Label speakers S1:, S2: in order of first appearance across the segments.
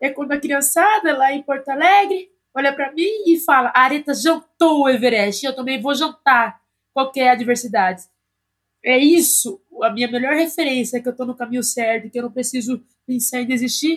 S1: é quando a criançada lá em Porto Alegre olha para mim e fala: a Areta jantou o Everest, eu também vou jantar qualquer adversidade. É isso, a minha melhor referência, que eu estou no caminho certo, que eu não preciso pensar em desistir.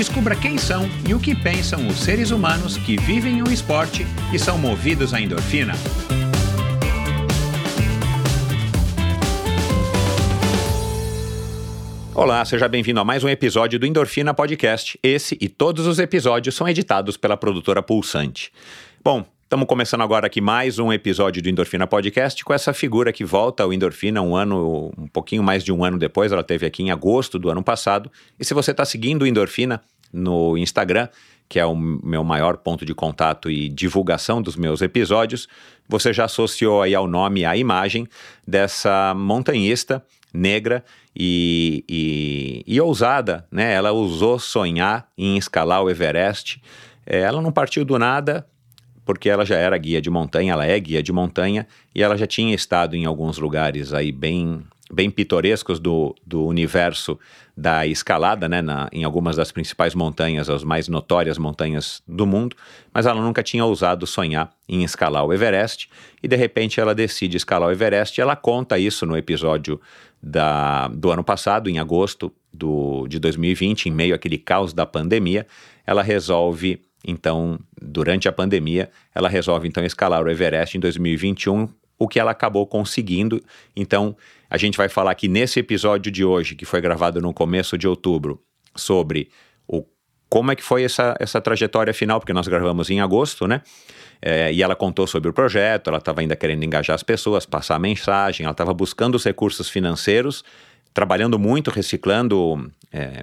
S2: Descubra quem são e o que pensam os seres humanos que vivem o esporte e são movidos à endorfina. Olá, seja bem-vindo a mais um episódio do Endorfina Podcast. Esse e todos os episódios são editados pela produtora Pulsante. Bom, Estamos começando agora aqui mais um episódio do Endorfina Podcast com essa figura que volta ao Endorfina um ano, um pouquinho mais de um ano depois. Ela teve aqui em agosto do ano passado. E se você está seguindo o Endorfina no Instagram, que é o meu maior ponto de contato e divulgação dos meus episódios, você já associou aí ao nome a imagem dessa montanhista negra e, e, e ousada, né? Ela usou sonhar em escalar o Everest. É, ela não partiu do nada, porque ela já era guia de montanha, ela é guia de montanha, e ela já tinha estado em alguns lugares aí bem, bem pitorescos do, do universo da escalada, né, na, em algumas das principais montanhas, as mais notórias montanhas do mundo, mas ela nunca tinha ousado sonhar em escalar o Everest, e de repente ela decide escalar o Everest, e ela conta isso no episódio da, do ano passado, em agosto do, de 2020, em meio àquele caos da pandemia, ela resolve então, durante a pandemia, ela resolve então escalar o Everest em 2021, o que ela acabou conseguindo. Então, a gente vai falar aqui nesse episódio de hoje, que foi gravado no começo de outubro, sobre o como é que foi essa, essa trajetória final, porque nós gravamos em agosto, né? É, e ela contou sobre o projeto, ela estava ainda querendo engajar as pessoas, passar a mensagem, ela estava buscando os recursos financeiros trabalhando muito, reciclando é,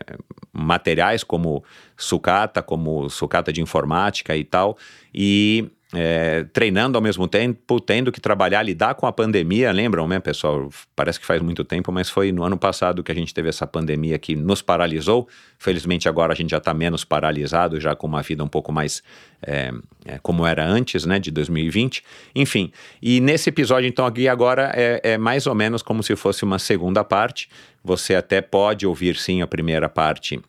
S2: materiais como sucata, como sucata de informática e tal, e é, treinando ao mesmo tempo, tendo que trabalhar, lidar com a pandemia. Lembram, né, pessoal? Parece que faz muito tempo, mas foi no ano passado que a gente teve essa pandemia que nos paralisou. Felizmente, agora a gente já está menos paralisado, já com uma vida um pouco mais é, é, como era antes, né, de 2020. Enfim, e nesse episódio, então, aqui agora é, é mais ou menos como se fosse uma segunda parte. Você até pode ouvir, sim, a primeira parte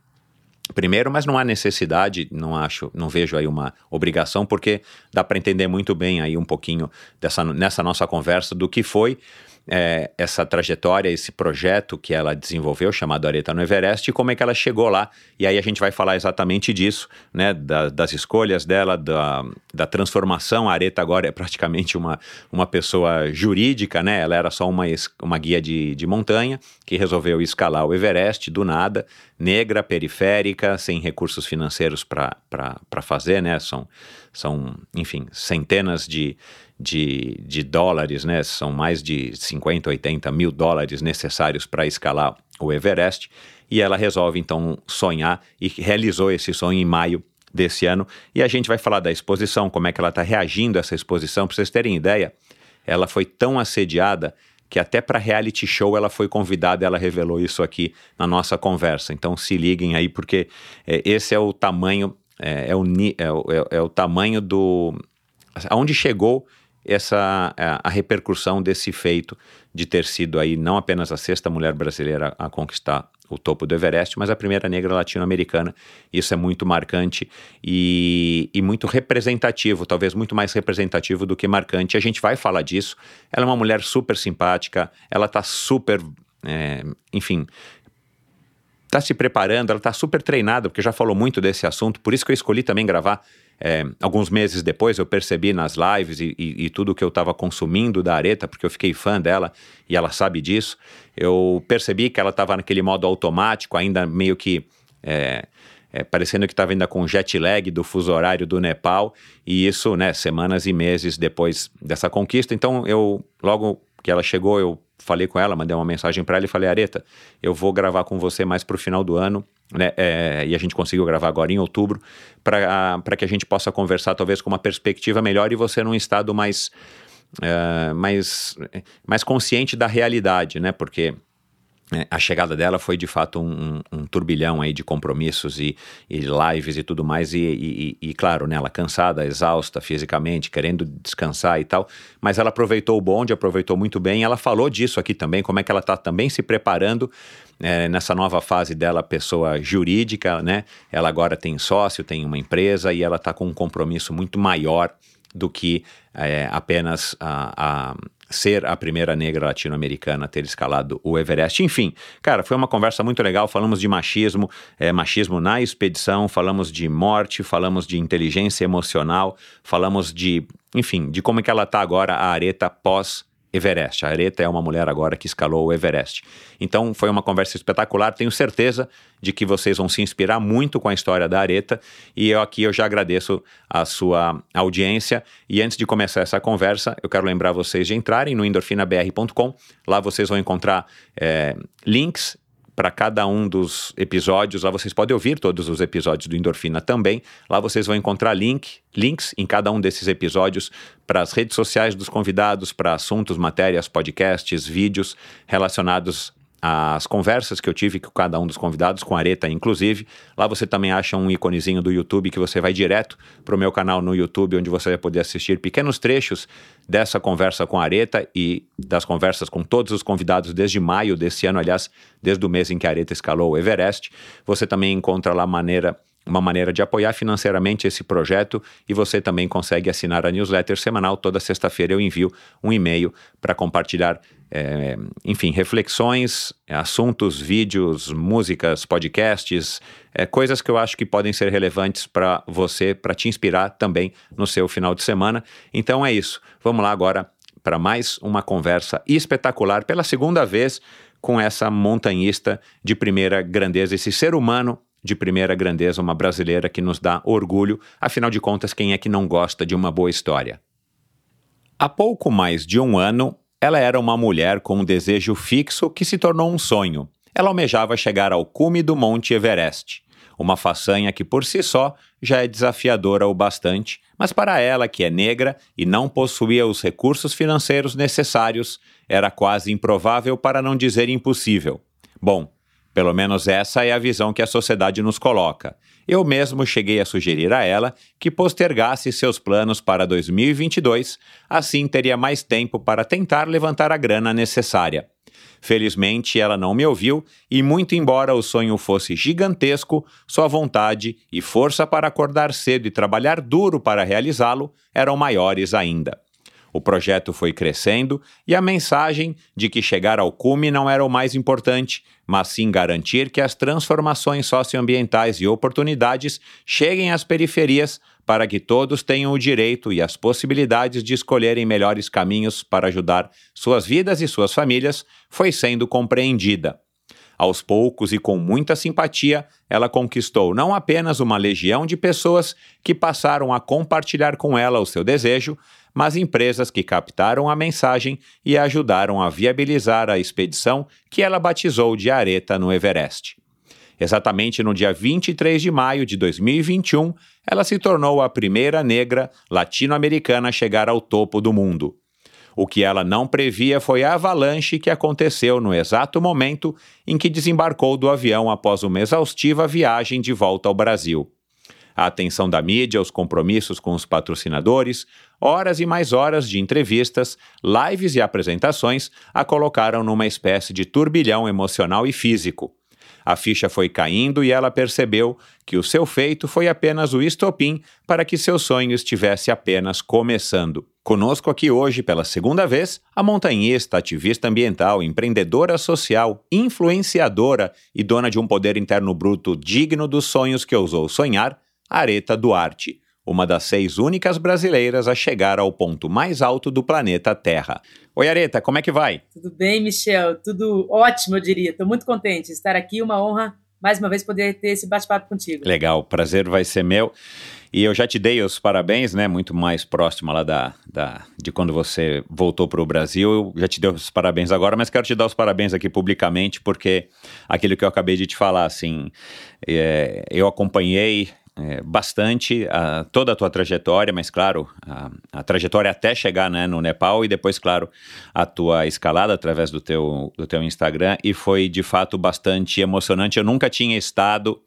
S2: primeiro, mas não há necessidade, não acho, não vejo aí uma obrigação, porque dá para entender muito bem aí um pouquinho dessa, nessa nossa conversa do que foi é, essa trajetória, esse projeto que ela desenvolveu, chamado Areta no Everest, e como é que ela chegou lá. E aí a gente vai falar exatamente disso, né? Da, das escolhas dela, da, da transformação. A Areta agora é praticamente uma, uma pessoa jurídica, né? Ela era só uma, uma guia de, de montanha que resolveu escalar o Everest do nada, negra, periférica, sem recursos financeiros para fazer, né? São, são, enfim, centenas de de, de dólares, né? São mais de 50, 80 mil dólares necessários para escalar o Everest. E ela resolve então sonhar e realizou esse sonho em maio desse ano. E a gente vai falar da exposição, como é que ela está reagindo a essa exposição. Para vocês terem ideia, ela foi tão assediada que até para reality show ela foi convidada, ela revelou isso aqui na nossa conversa. Então se liguem aí, porque é, esse é o tamanho, é, é, o, é, o, é, é o tamanho do. aonde chegou essa a, a, repercussão desse feito de ter sido aí não apenas a sexta mulher brasileira a conquistar o topo do Everest, mas a primeira negra latino-americana. Isso é muito marcante e, e, muito representativo, talvez muito mais representativo do que marcante. A gente vai falar disso. Ela é uma mulher super simpática, ela está super, é, enfim, está se preparando, ela está super treinada, porque já falou muito desse assunto, por isso que eu escolhi também gravar é, alguns meses depois eu percebi nas lives e, e, e tudo que eu estava consumindo da Areta, porque eu fiquei fã dela e ela sabe disso. Eu percebi que ela estava naquele modo automático, ainda meio que. É, é, parecendo que estava ainda com jet lag do fuso horário do Nepal, e isso, né, semanas e meses depois dessa conquista. Então, eu, logo que ela chegou, eu falei com ela, mandei uma mensagem para ela e falei, Areta, eu vou gravar com você mais pro final do ano, né? É, e a gente conseguiu gravar agora em outubro, para que a gente possa conversar talvez com uma perspectiva melhor e você num estado mais, é, mais, mais consciente da realidade, né? Porque a chegada dela foi de fato um, um, um turbilhão aí de compromissos e, e, lives e tudo mais. E, e, e, claro, né, ela cansada, exausta fisicamente, querendo descansar e tal, mas ela aproveitou o bonde, aproveitou muito bem, ela falou disso aqui também, como é que ela está também se preparando é, nessa nova fase dela, pessoa jurídica, né, ela agora tem sócio, tem uma empresa e ela está com um compromisso muito maior do que é, apenas a, a ser a primeira negra latino-americana a ter escalado o Everest. Enfim, cara, foi uma conversa muito legal. Falamos de machismo, é, machismo na expedição, falamos de morte, falamos de inteligência emocional, falamos de, enfim, de como é que ela está agora, a areta pós Everest. A Areta é uma mulher agora que escalou o Everest. Então foi uma conversa espetacular. Tenho certeza de que vocês vão se inspirar muito com a história da Areta. E eu aqui eu já agradeço a sua audiência. E antes de começar essa conversa, eu quero lembrar vocês de entrarem no endorfinabr.com. Lá vocês vão encontrar é, links para cada um dos episódios. Lá vocês podem ouvir todos os episódios do Endorfina também. Lá vocês vão encontrar link, links em cada um desses episódios para as redes sociais dos convidados, para assuntos, matérias, podcasts, vídeos relacionados as conversas que eu tive com cada um dos convidados, com a Areta inclusive. Lá você também acha um iconezinho do YouTube que você vai direto para o meu canal no YouTube, onde você vai poder assistir pequenos trechos dessa conversa com a Areta e das conversas com todos os convidados desde maio desse ano, aliás, desde o mês em que a Areta escalou o Everest. Você também encontra lá maneira uma maneira de apoiar financeiramente esse projeto e você também consegue assinar a newsletter semanal. Toda sexta-feira eu envio um e-mail para compartilhar, é, enfim, reflexões, assuntos, vídeos, músicas, podcasts, é, coisas que eu acho que podem ser relevantes para você, para te inspirar também no seu final de semana. Então é isso. Vamos lá agora para mais uma conversa espetacular pela segunda vez com essa montanhista de primeira grandeza, esse ser humano de primeira grandeza, uma brasileira que nos dá orgulho, afinal de contas, quem é que não gosta de uma boa história? Há pouco mais de um ano, ela era uma mulher com um desejo fixo que se tornou um sonho. Ela almejava chegar ao cume do Monte Everest, uma façanha que por si só já é desafiadora o bastante, mas para ela, que é negra e não possuía os recursos financeiros necessários, era quase improvável para não dizer impossível. Bom, pelo menos essa é a visão que a sociedade nos coloca. Eu mesmo cheguei a sugerir a ela que postergasse seus planos para 2022, assim teria mais tempo para tentar levantar a grana necessária. Felizmente, ela não me ouviu e, muito embora o sonho fosse gigantesco, sua vontade e força para acordar cedo e trabalhar duro para realizá-lo eram maiores ainda. O projeto foi crescendo e a mensagem de que chegar ao cume não era o mais importante, mas sim garantir que as transformações socioambientais e oportunidades cheguem às periferias para que todos tenham o direito e as possibilidades de escolherem melhores caminhos para ajudar suas vidas e suas famílias, foi sendo compreendida. Aos poucos e com muita simpatia, ela conquistou não apenas uma legião de pessoas que passaram a compartilhar com ela o seu desejo, mas empresas que captaram a mensagem e ajudaram a viabilizar a expedição que ela batizou de Areta no Everest. Exatamente no dia 23 de maio de 2021, ela se tornou a primeira negra latino-americana a chegar ao topo do mundo. O que ela não previa foi a avalanche que aconteceu no exato momento em que desembarcou do avião após uma exaustiva viagem de volta ao Brasil a atenção da mídia, os compromissos com os patrocinadores, horas e mais horas de entrevistas, lives e apresentações a colocaram numa espécie de turbilhão emocional e físico. A ficha foi caindo e ela percebeu que o seu feito foi apenas o estopim para que seu sonho estivesse apenas começando. Conosco aqui hoje, pela segunda vez, a montanhista, ativista ambiental, empreendedora social, influenciadora e dona de um poder interno bruto digno dos sonhos que ousou sonhar, Areta Duarte, uma das seis únicas brasileiras a chegar ao ponto mais alto do planeta Terra. Oi, Areta, como é que vai?
S1: Tudo bem, Michel? Tudo ótimo, eu diria. Estou muito contente de estar aqui, uma honra mais uma vez poder ter esse bate-papo contigo.
S2: Legal, prazer vai ser meu. E eu já te dei os parabéns, né? Muito mais próximo lá da, da de quando você voltou para o Brasil. Eu já te dei os parabéns agora, mas quero te dar os parabéns aqui publicamente, porque aquilo que eu acabei de te falar, assim, é, eu acompanhei é, bastante a, toda a tua trajetória, mas claro, a, a, trajetória até chegar né, no Nepal e depois, claro, a tua escalada através do teu, do teu Instagram e foi de fato bastante emocionante. Eu nunca tinha estado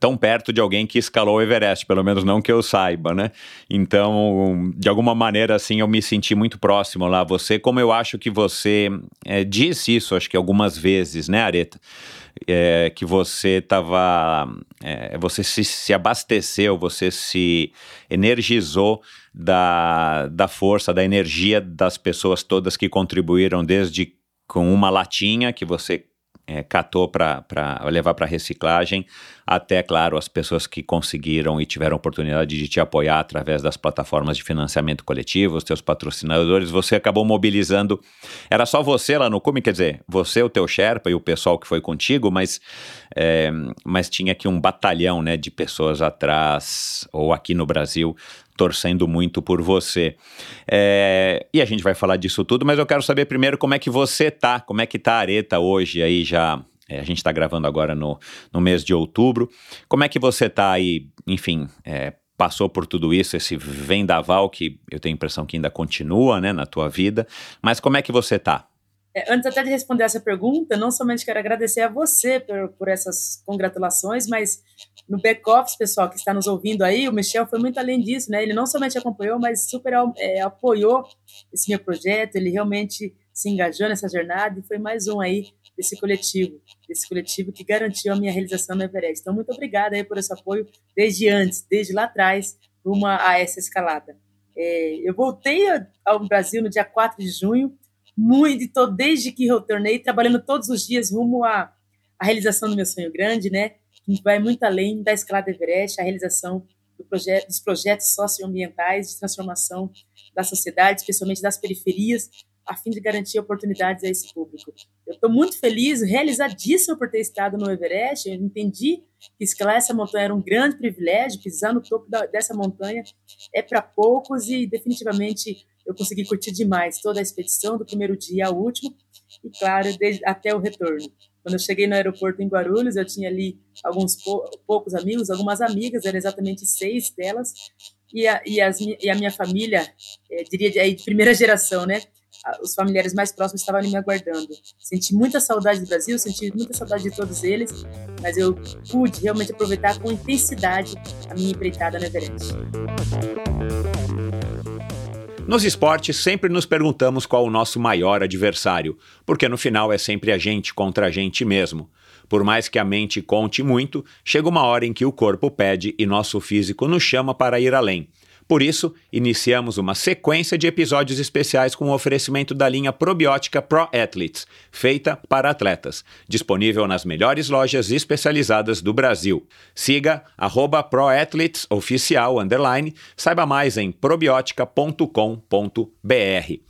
S2: tão perto de alguém que escalou o Everest, pelo menos não que eu saiba, né? Então, de alguma maneira, assim, eu me senti muito próximo lá a você, como eu acho que você é, disse isso, acho que algumas vezes, né, Areta? É, que você estava. É, você se, se abasteceu, você se energizou da, da força, da energia das pessoas todas que contribuíram, desde com uma latinha que você é, catou para levar para reciclagem, até, claro, as pessoas que conseguiram e tiveram oportunidade de te apoiar através das plataformas de financiamento coletivo, os teus patrocinadores, você acabou mobilizando. Era só você lá no cume, quer dizer, você, o teu Sherpa e o pessoal que foi contigo, mas, é, mas tinha aqui um batalhão né, de pessoas atrás, ou aqui no Brasil, torcendo muito por você. É, e a gente vai falar disso tudo, mas eu quero saber primeiro como é que você tá, como é que tá a Areta hoje aí já. É, a gente está gravando agora no, no mês de outubro. Como é que você tá aí, enfim, é, passou por tudo isso, esse vendaval que eu tenho a impressão que ainda continua, né, na tua vida. Mas como é que você tá?
S1: É, antes até de responder essa pergunta, não somente quero agradecer a você por, por essas congratulações, mas no back-office, pessoal, que está nos ouvindo aí, o Michel foi muito além disso, né? Ele não somente acompanhou, mas super é, apoiou esse meu projeto, ele realmente se engajou nessa jornada e foi mais um aí desse coletivo, desse coletivo que garantiu a minha realização no Everest. Então, muito obrigada aí por esse apoio desde antes, desde lá atrás, rumo a essa escalada. É, eu voltei ao Brasil no dia 4 de junho, muito, tô, desde que retornei, trabalhando todos os dias rumo à, à realização do meu sonho grande, né? Que vai muito além da escalada Everest, a realização do dos projetos socioambientais de transformação da sociedade, especialmente das periferias, a fim de garantir oportunidades a esse público. Eu estou muito feliz, realizadíssima por ter estado no Everest. Eu entendi que escalar essa montanha era um grande privilégio, pisar no topo da, dessa montanha é para poucos e definitivamente eu consegui curtir demais toda a expedição, do primeiro dia ao último, e claro, até o retorno. Quando eu cheguei no aeroporto em Guarulhos, eu tinha ali alguns pou, poucos amigos, algumas amigas, eram exatamente seis delas, e a, e as, e a minha família, é, diria de, de primeira geração, né? Os familiares mais próximos estavam me aguardando. Senti muita saudade do Brasil, senti muita saudade de todos eles, mas eu pude realmente aproveitar com intensidade a minha empreitada no Everest.
S2: Nos esportes, sempre nos perguntamos qual o nosso maior adversário, porque no final é sempre a gente contra a gente mesmo. Por mais que a mente conte muito, chega uma hora em que o corpo pede e nosso físico nos chama para ir além. Por isso, iniciamos uma sequência de episódios especiais com o oferecimento da linha probiótica Pro Athletes, feita para atletas, disponível nas melhores lojas especializadas do Brasil. Siga proathletesoficial, saiba mais em probiotica.com.br.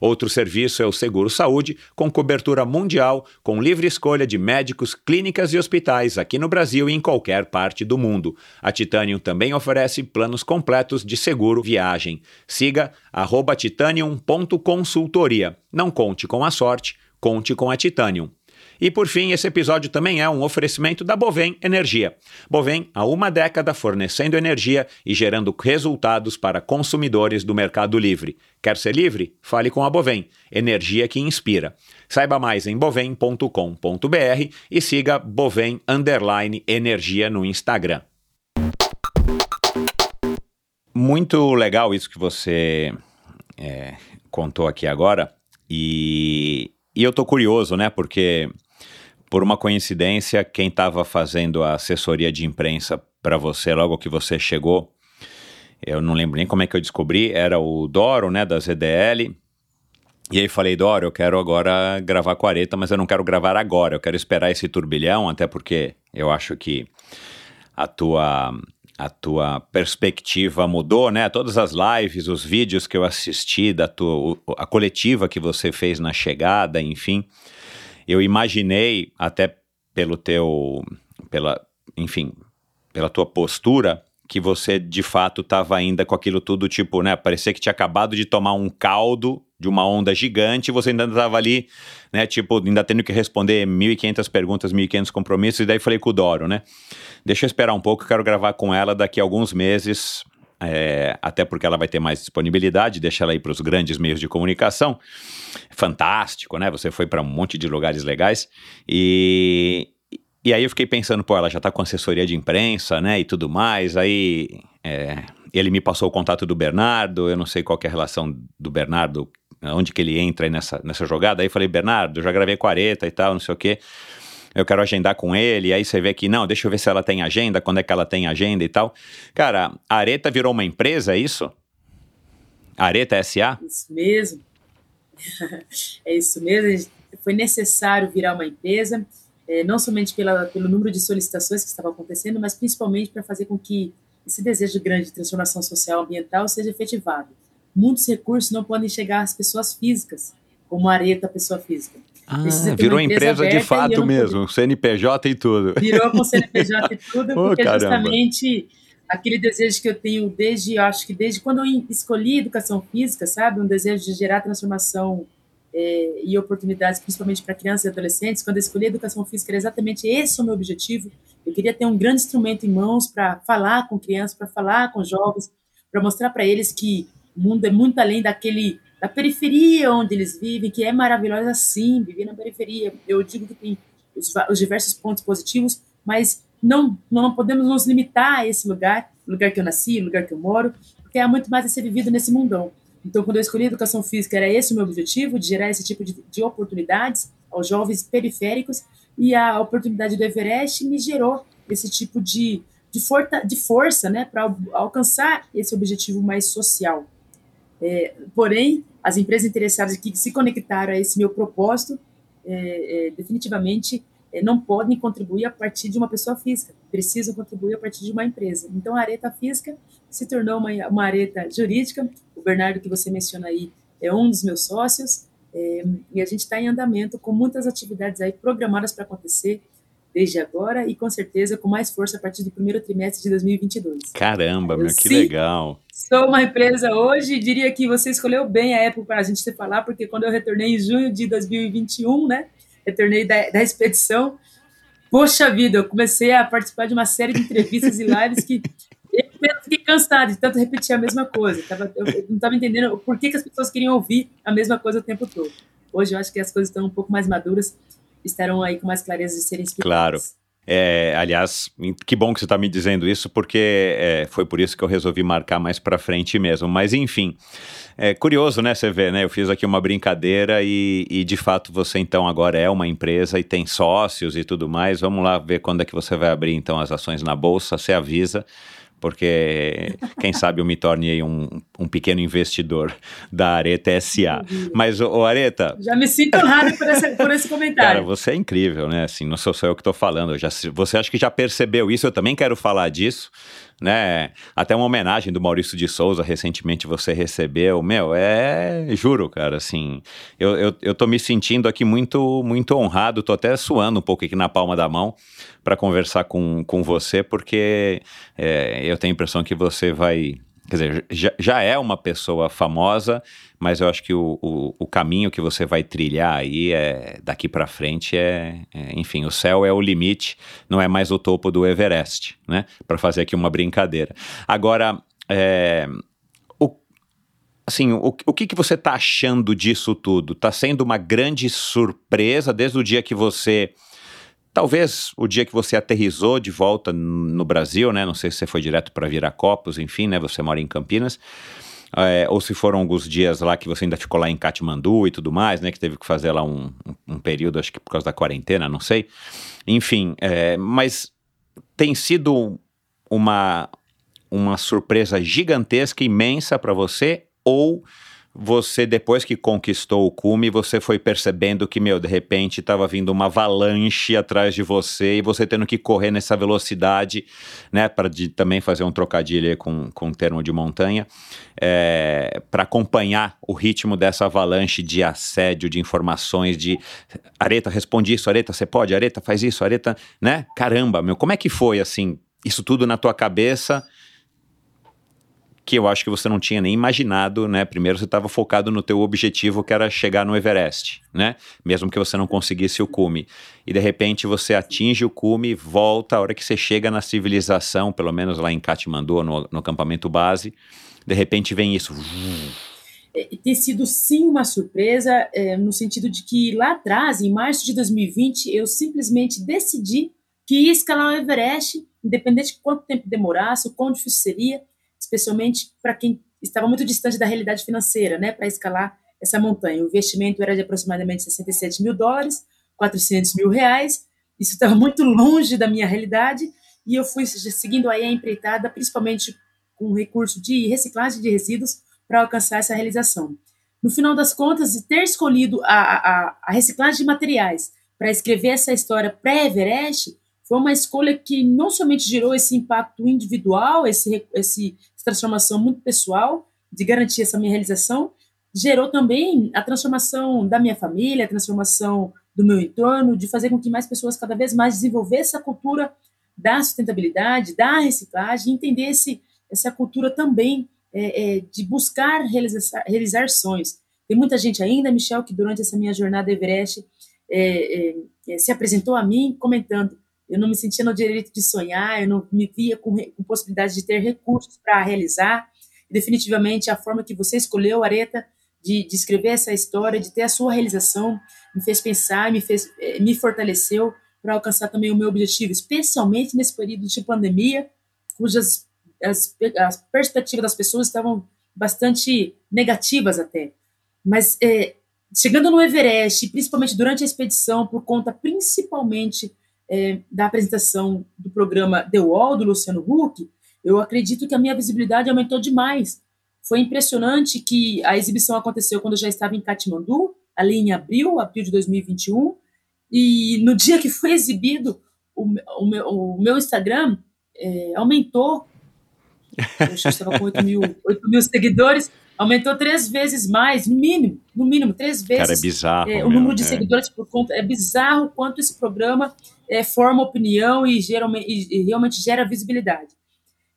S2: Outro serviço é o Seguro Saúde, com cobertura mundial, com livre escolha de médicos, clínicas e hospitais aqui no Brasil e em qualquer parte do mundo. A Titanium também oferece planos completos de seguro viagem. Siga titanium.consultoria. Não conte com a sorte, conte com a Titanium. E por fim, esse episódio também é um oferecimento da Bovem Energia. Bovem, há uma década fornecendo energia e gerando resultados para consumidores do mercado livre. Quer ser livre? Fale com a Bovem, energia que inspira. Saiba mais em bovem.com.br e siga Bovem Energia no Instagram. Muito legal isso que você é, contou aqui agora. E, e eu tô curioso, né? Porque por uma coincidência, quem estava fazendo a assessoria de imprensa para você logo que você chegou, eu não lembro nem como é que eu descobri, era o Doro, né, da ZDL. E aí falei, Doro, eu quero agora gravar com a Areta, mas eu não quero gravar agora, eu quero esperar esse turbilhão, até porque eu acho que a tua a tua perspectiva mudou, né? Todas as lives, os vídeos que eu assisti da tua a coletiva que você fez na chegada, enfim, eu imaginei até pelo teu pela, enfim, pela tua postura que você de fato estava ainda com aquilo tudo tipo, né? Parecia que tinha acabado de tomar um caldo de uma onda gigante, e você ainda estava ali, né? Tipo, ainda tendo que responder 1.500 perguntas, 1.500 compromissos, e daí falei com o Doro, né? Deixa eu esperar um pouco, eu quero gravar com ela daqui a alguns meses, é, até porque ela vai ter mais disponibilidade, deixa ela ir para os grandes meios de comunicação. Fantástico, né? Você foi para um monte de lugares legais e, e aí eu fiquei pensando, pô, ela já tá com assessoria de imprensa, né, e tudo mais, aí é, ele me passou o contato do Bernardo, eu não sei qual é a relação do Bernardo, onde que ele entra nessa, nessa jogada, aí eu falei, Bernardo, já gravei com a Areta e tal, não sei o quê, eu quero agendar com ele, aí você vê que, não, deixa eu ver se ela tem agenda, quando é que ela tem agenda e tal. Cara, a Areta virou uma empresa, é isso? Areta
S1: SA? Isso mesmo. é isso mesmo, foi necessário virar uma empresa, é, não somente pela, pelo número de solicitações que estava acontecendo, mas principalmente para fazer com que esse desejo grande de transformação social ambiental seja efetivado. Muitos recursos não podem chegar às pessoas físicas, como a Areta pessoa física.
S2: Ah, virou empresa, empresa de fato mesmo, poder... CNPJ e tudo.
S1: Virou com CNPJ e tudo, oh, porque caramba. justamente aquele desejo que eu tenho desde, acho que desde quando eu escolhi educação física, sabe? Um desejo de gerar transformação é, e oportunidades, principalmente para crianças e adolescentes, quando eu escolhi a educação física, era exatamente esse o meu objetivo. Eu queria ter um grande instrumento em mãos para falar com crianças, para falar com jovens, para mostrar para eles que o mundo é muito além daquele da periferia onde eles vivem, que é maravilhosa sim, viver na periferia. Eu digo que tem os, os diversos pontos positivos, mas não, não podemos nos limitar a esse lugar, lugar que eu nasci, lugar que eu moro, porque há muito mais a ser vivido nesse mundão. Então, quando eu escolhi a educação física, era esse o meu objetivo, de gerar esse tipo de, de oportunidades aos jovens periféricos, e a oportunidade do Everest me gerou esse tipo de, de, forta, de força né, para alcançar esse objetivo mais social. É, porém, as empresas interessadas que se conectaram a esse meu propósito, é, é, definitivamente é, não podem contribuir a partir de uma pessoa física, precisam contribuir a partir de uma empresa. Então, a areta física se tornou uma, uma areta jurídica. O Bernardo, que você menciona aí, é um dos meus sócios. É, e a gente está em andamento com muitas atividades aí programadas para acontecer desde agora e com certeza com mais força a partir do primeiro trimestre de 2022.
S2: Caramba, Eu, meu, que legal.
S1: Sou uma empresa hoje diria que você escolheu bem a época para a gente falar, porque quando eu retornei em junho de 2021, né, retornei da, da expedição, poxa vida, eu comecei a participar de uma série de entrevistas e lives que eu fiquei cansado de tanto repetir a mesma coisa. Eu não estava entendendo por que, que, as pessoas queriam ouvir a mesma coisa o tempo todo. Hoje eu acho que as coisas estão um pouco mais maduras, estarão aí com mais clareza de serem explicadas.
S2: Claro. É, aliás, que bom que você está me dizendo isso, porque é, foi por isso que eu resolvi marcar mais para frente mesmo. Mas enfim, é curioso, né? Você vê, né? Eu fiz aqui uma brincadeira e, e de fato você então agora é uma empresa e tem sócios e tudo mais. Vamos lá ver quando é que você vai abrir então as ações na bolsa. Você avisa porque quem sabe eu me torne um, um pequeno investidor da Areta SA. Mas, o Areta...
S1: Já me sinto honrado por esse, por esse comentário.
S2: Cara, você é incrível, né? Assim, não sou só eu que estou falando. Já, você acha que já percebeu isso? Eu também quero falar disso né? Até uma homenagem do Maurício de Souza recentemente você recebeu. Meu, é. Juro, cara, assim. Eu, eu, eu tô me sentindo aqui muito, muito honrado, tô até suando um pouco aqui na palma da mão para conversar com, com você, porque é, eu tenho a impressão que você vai Quer dizer, já, já é uma pessoa famosa, mas eu acho que o, o, o caminho que você vai trilhar aí é daqui para frente é, é, enfim, o céu é o limite, não é mais o topo do Everest, né? Para fazer aqui uma brincadeira. Agora, é, assim, o, o que, que você está achando disso tudo? Está sendo uma grande surpresa desde o dia que você Talvez o dia que você aterrizou de volta no Brasil, né? Não sei se você foi direto para Viracopos, enfim, né? Você mora em Campinas. é, ou se foram alguns dias lá que você ainda ficou lá em Katmandu e tudo mais, né? Que teve que fazer lá um, um, período, acho que por causa da quarentena, não sei. Enfim, é, mas tem sido uma, uma surpresa gigantesca, imensa para você, ou você, depois que conquistou o cume, você foi percebendo que, meu, de repente estava vindo uma avalanche atrás de você e você tendo que correr nessa velocidade, né, para também fazer um trocadilho com, com o termo de montanha, é, para acompanhar o ritmo dessa avalanche de assédio, de informações, de Areta, responde isso, Areta, você pode, Areta, faz isso, Areta, né? Caramba, meu, como é que foi, assim, isso tudo na tua cabeça que eu acho que você não tinha nem imaginado, né? Primeiro você estava focado no teu objetivo que era chegar no Everest, né? Mesmo que você não conseguisse o cume. E de repente você atinge o cume, volta, a hora que você chega na civilização, pelo menos lá em Katmandu, no, no acampamento base, de repente vem isso.
S1: É, tem sido sim uma surpresa, é, no sentido de que lá atrás, em março de 2020, eu simplesmente decidi que ia escalar o Everest, independente de quanto tempo demorasse, o quão difícil seria, especialmente para quem estava muito distante da realidade financeira, né, para escalar essa montanha. O investimento era de aproximadamente 67 mil dólares, 400 mil reais. Isso estava muito longe da minha realidade e eu fui seguindo aí a empreitada, principalmente com recurso de reciclagem de resíduos para alcançar essa realização. No final das contas, ter escolhido a, a, a reciclagem de materiais para escrever essa história pré-Everest foi uma escolha que não somente gerou esse impacto individual, esse, esse, transformação muito pessoal, de garantir essa minha realização, gerou também a transformação da minha família, a transformação do meu entorno, de fazer com que mais pessoas cada vez mais desenvolvessem a cultura da sustentabilidade, da reciclagem, entendesse essa cultura também é, é, de buscar realizar, realizar, sonhos. Tem muita gente ainda, Michel, que durante essa minha jornada Everest é, é, é se apresentou a mim comentando eu não me sentia no direito de sonhar, eu não me via com, com possibilidade de ter recursos para realizar. E definitivamente, a forma que você escolheu, Areta, de, de, escrever essa história, de ter a sua realização, me fez pensar, me, fez, eh, me fortaleceu para alcançar também o meu objetivo, especialmente nesse período de pandemia, cujas as, as perspectivas das pessoas estavam bastante negativas até. Mas é, chegando no Everest, principalmente durante a expedição, por conta principalmente é, da apresentação do programa The Wall, do Luciano Huck, eu acredito que a minha visibilidade aumentou demais. Foi impressionante que a exibição aconteceu quando eu já estava em Katmandu, ali em abril, abril de 2021, e no dia que foi exibido, o, o, meu, o meu, Instagram é, aumentou. Eu estava com 8 mil, 8 mil seguidores, aumentou três vezes mais, no mínimo, no mínimo, três vezes.
S2: Cara, é bizarro.
S1: É, o número de é. seguidores por conta. É bizarro quanto esse programa é, forma opinião e, geralmente, e, realmente gera visibilidade.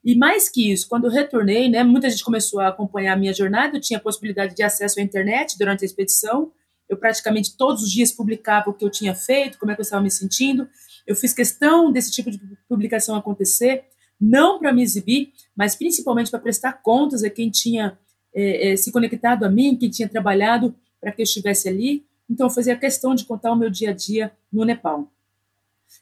S1: E mais que isso, quando eu retornei, né, muita gente começou a acompanhar a minha jornada, eu tinha possibilidade de acesso à internet durante a expedição, eu praticamente todos os dias publicava o que eu tinha feito, como é que eu estava me sentindo, eu fiz questão desse tipo de publicação acontecer, não para me exibir, mas principalmente para prestar contas a quem tinha é, é, se conectado a mim, quem tinha trabalhado para que eu estivesse ali, então eu fazia questão de contar o meu dia a dia no Nepal.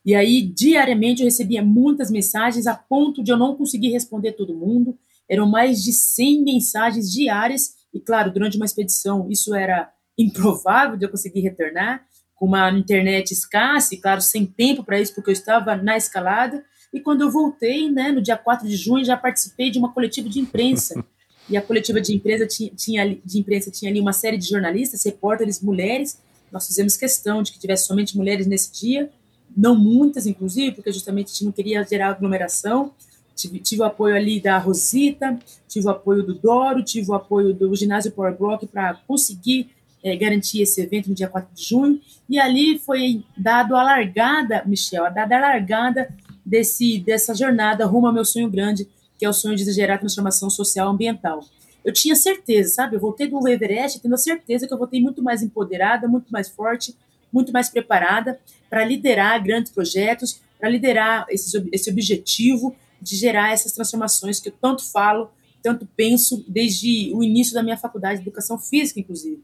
S1: E aí, diariamente, eu recebia muitas mensagens a ponto de eu não conseguir responder todo mundo. Eram mais de 100 mensagens diárias. E, claro, durante uma expedição, isso era improvável de eu conseguir retornar, com uma internet escassa e, claro, sem tempo para isso, porque eu estava na escalada. E quando eu voltei, né, no dia 4 de junho, já participei de uma coletiva de imprensa. E a coletiva de, empresa tinha, tinha, de imprensa tinha ali uma série de jornalistas, repórteres, mulheres. Nós fizemos questão de que tivesse somente mulheres nesse dia não muitas, inclusive, porque justamente a gente não queria gerar aglomeração. Tive, tive o apoio ali da Rosita, tive o apoio do Doro, tive o apoio do ginásio Power Block para conseguir é, garantir esse evento no dia 4 de junho. E ali foi dado a largada, Michel, a dada a largada desse, dessa jornada rumo ao meu sonho grande, que é o sonho de gerar transformação social ambiental. Eu tinha certeza, sabe? Eu voltei do Everest tendo a certeza que eu voltei muito mais empoderada, muito mais forte, muito mais preparada para liderar grandes projetos, para liderar esse, esse objetivo de gerar essas transformações que eu tanto falo, tanto penso desde o início da minha faculdade de educação física, inclusive.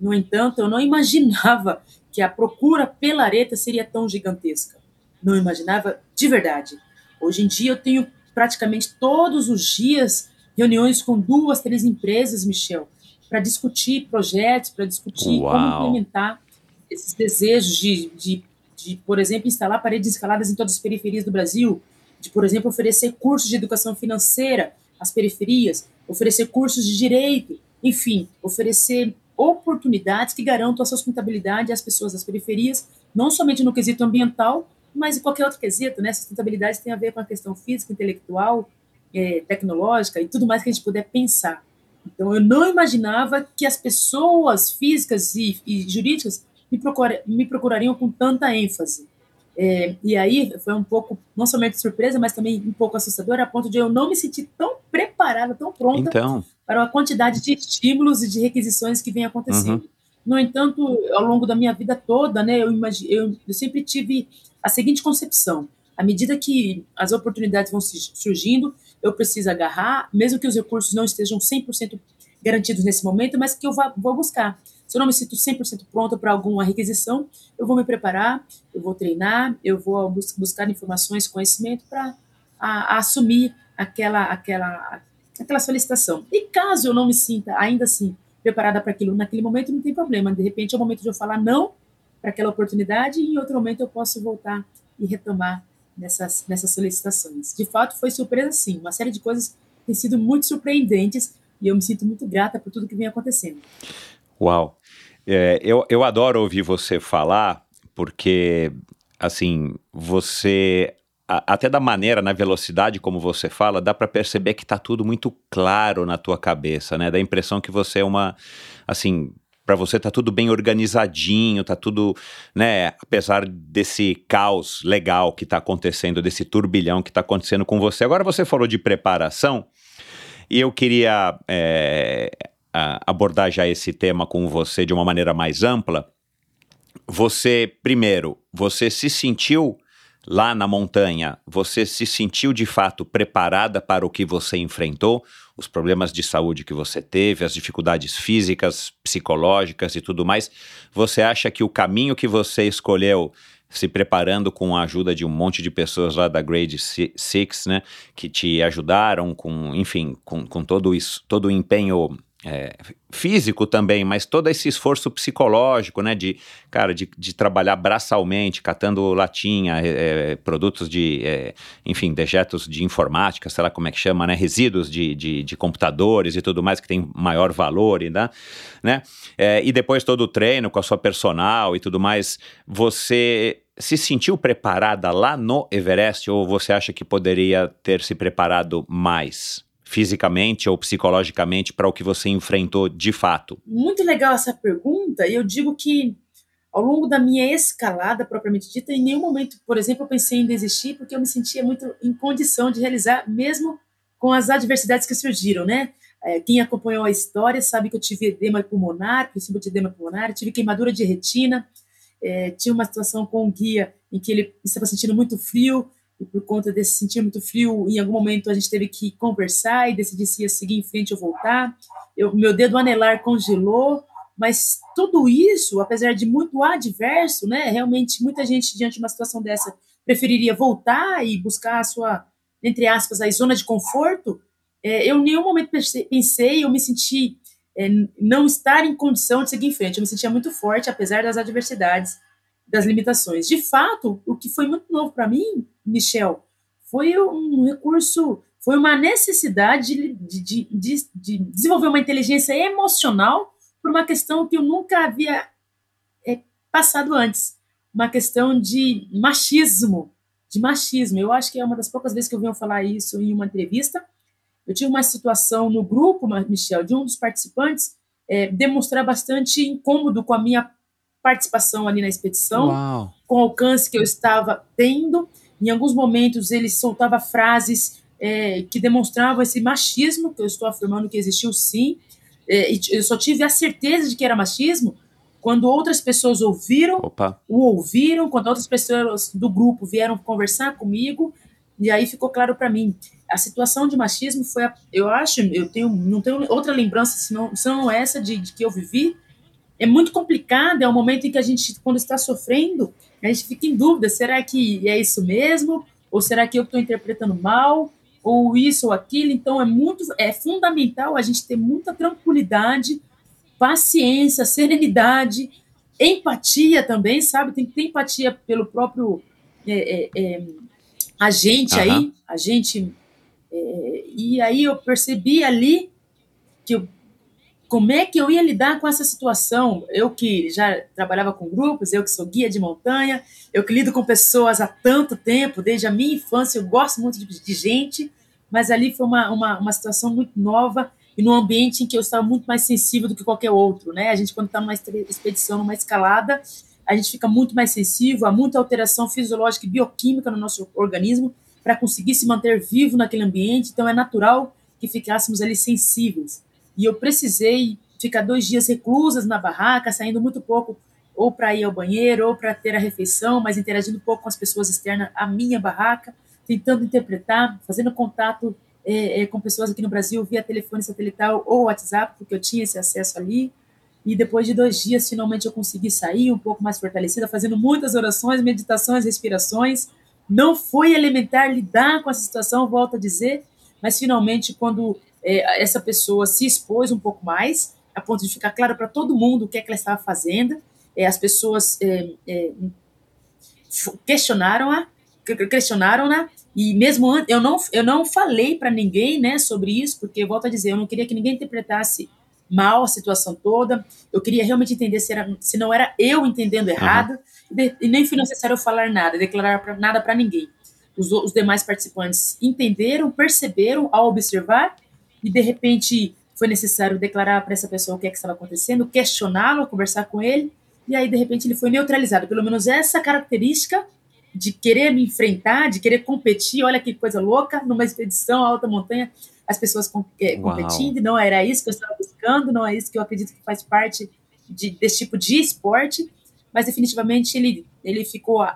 S1: No entanto, eu não imaginava que a procura pela areta seria tão gigantesca. Não imaginava de verdade. Hoje em dia eu tenho praticamente todos os dias reuniões com duas, três empresas, Michel, para discutir projetos, para discutir
S2: Uau.
S1: como implementar esses desejos de, de, de, por exemplo, instalar paredes escaladas em todas as periferias do Brasil, de, por exemplo, oferecer cursos de educação financeira às periferias, oferecer cursos de direito, enfim, oferecer oportunidades que garantam a sustentabilidade às pessoas das periferias, não somente no quesito ambiental, mas em qualquer outro quesito, né? Sustentabilidade tem a ver com a questão física, intelectual, é, tecnológica e tudo mais que a gente puder pensar. Então, eu não imaginava que as pessoas físicas e, e jurídicas me, procura, me, procurariam com tanta ênfase. É, e aí foi um pouco, não somente surpresa, mas também um pouco assustador, a ponto de eu não me sentir tão preparada, tão pronta
S2: Então,
S1: para a quantidade de estímulos e de requisições que vem acontecendo. No entanto, ao longo da minha vida toda, né, eu, imagi- eu, eu sempre tive a seguinte concepção: à medida que as oportunidades vão surgindo, eu preciso agarrar, mesmo que os recursos não estejam 100% garantidos nesse momento, mas que eu vá, vou buscar. Se eu não me sinto 100% pronta para alguma requisição, eu vou me preparar, eu vou treinar, eu vou bus- buscar informações, conhecimento para assumir aquela, aquela, aquela solicitação. E caso eu não me sinta ainda assim preparada para aquilo naquele momento, não tem problema. De repente é o momento de eu falar não para aquela oportunidade e em outro momento eu posso voltar e retomar nessas, nessas solicitações. De fato, foi surpresa sim. Uma série de coisas têm sido muito surpreendentes e eu me sinto muito grata por tudo que vem acontecendo.
S2: Uau. É, eu, eu adoro ouvir você falar, porque, assim, você. a- até da maneira, na velocidade como você fala, dá para perceber que tá tudo muito claro na tua cabeça, né? Dá a impressão que você é uma. Assim. Para você tá tudo bem organizadinho, tá tudo, né? Apesar desse caos legal que tá acontecendo, desse turbilhão que tá acontecendo com você. Agora você falou de preparação, e eu queria é, a- abordar já esse tema com você de uma maneira mais ampla. Você, primeiro, você se sentiu lá na montanha, você se sentiu de fato preparada para o que você enfrentou, os problemas de saúde que você teve, as dificuldades físicas, psicológicas e tudo mais. Você acha que o caminho que você escolheu se preparando com a ajuda de um monte de pessoas lá da Grade Si- Six, né, que te ajudaram com, enfim, com, com todo isso, todo o empenho é, físico também, mas todo esse esforço psicológico, né, de, cara, de, de trabalhar braçalmente, catando latinha, é, é, produtos de, é, enfim, dejetos de informática, sei lá como é que chama, né, resíduos de, de, de computadores e tudo mais que tem maior valor, né, né, e depois todo o treino com a sua personal e tudo mais, você se sentiu preparada lá no Everest ou você acha que poderia ter se preparado mais? Fisicamente ou psicologicamente para o que você enfrentou de fato?
S1: Muito legal essa pergunta, e eu digo que ao longo da minha escalada propriamente dita, em nenhum momento, por exemplo, eu pensei em desistir, porque eu me sentia muito em condição de realizar, mesmo com as adversidades que surgiram, né? É, quem acompanhou a história sabe que eu tive edema pulmonar, princípio de edema pulmonar, tive queimadura de retina, é, tinha uma situação com o guia em que ele estava sentindo muito frio, e por conta desse sentir muito frio, em algum momento a gente teve que conversar e decidir se ia seguir em frente ou voltar. Eu, meu dedo anelar congelou, mas tudo isso, apesar de muito adverso, né, realmente muita gente diante de uma situação dessa preferiria voltar e buscar a sua, entre aspas, a zona de conforto. É, eu em nenhum momento pensei, eu me senti é, não estar em condição de seguir em frente. Eu me sentia muito forte, apesar das adversidades, das limitações. De fato, o que foi muito novo para mim, Michel, foi um recurso, foi uma necessidade de, de, de, de desenvolver uma inteligência emocional por uma questão que eu nunca havia é, passado antes, uma questão de machismo, de machismo. Eu acho que é uma das poucas vezes que eu venho falar isso em uma entrevista. Eu tive uma situação no grupo, Michel, de um dos participantes é, demonstrar bastante incômodo com a minha participação ali na expedição,
S2: Uau.
S1: com o alcance que eu estava tendo. Em alguns momentos ele soltava frases é, que demonstravam esse machismo, que eu estou afirmando que existiu sim. É, eu só tive a certeza de que era machismo quando outras pessoas ouviram,
S2: Opa.
S1: o ouviram, quando outras pessoas do grupo vieram conversar comigo, e aí ficou claro para mim. A situação de machismo foi, a, eu acho, eu tenho, não tenho outra lembrança senão, senão essa de, de que eu vivi. É muito complicado, é um momento em que a gente, quando está sofrendo, a gente fica em dúvida: será que é isso mesmo? Ou será que eu estou interpretando mal? ou isso ou aquilo. Então é muito, é fundamental a gente ter muita tranquilidade, paciência, serenidade, empatia também, sabe? Tem que ter empatia pelo próprio é, é, é, agente
S2: Aham.
S1: aí, agente. é, e aí eu percebi ali que eu, como é que eu ia lidar com essa situação. Eu que já trabalhava com grupos, eu que sou guia de montanha, eu que lido com pessoas há tanto tempo, desde a minha infância, eu gosto muito de, de gente, mas ali foi uma, uma, uma situação muito nova e num ambiente em que eu estava muito mais sensível do que qualquer outro, né? A gente, quando está numa expedição, numa escalada, a gente fica muito mais sensível, há muita alteração fisiológica e bioquímica no nosso organismo para conseguir se manter vivo naquele ambiente, então é natural que ficássemos ali sensíveis. E eu precisei ficar dois dias reclusas na barraca, saindo muito pouco, ou para ir ao banheiro, ou para ter a refeição, mas interagindo pouco com as pessoas externas à minha barraca, tentando interpretar, fazendo contato é, é, com pessoas aqui no Brasil via telefone satelital ou WhatsApp, porque eu tinha esse acesso ali. E depois de dois dias, finalmente eu consegui sair um pouco mais fortalecida, fazendo muitas orações, meditações, respirações. Não foi elementar lidar com essa situação, volto a dizer, mas finalmente, quando é, essa pessoa se expôs um pouco mais, a ponto de ficar claro para todo mundo o que é que ela estava fazendo, é, as pessoas é, é, questionaram-a, que- questionaram-na, e mesmo antes, eu não, eu não falei para ninguém né, sobre isso, porque, eu volto a dizer, eu não queria que ninguém interpretasse mal a situação toda, eu queria realmente entender se, era, se não era eu entendendo errado, e, de- e nem foi necessário falar nada, declarar pra, nada para ninguém. Os, os demais participantes entenderam, perceberam ao observar, e de repente foi necessário declarar para essa pessoa o que é que estava acontecendo, questioná-lo, conversar com ele, e aí de repente ele foi neutralizado. Pelo menos essa característica de querer me enfrentar, de querer competir, olha que coisa louca, numa expedição à alta montanha, as pessoas com, é, competindo, não era isso que eu estava buscando, não é isso que eu acredito que faz parte de, desse tipo de esporte, mas definitivamente ele, ele ficou, é,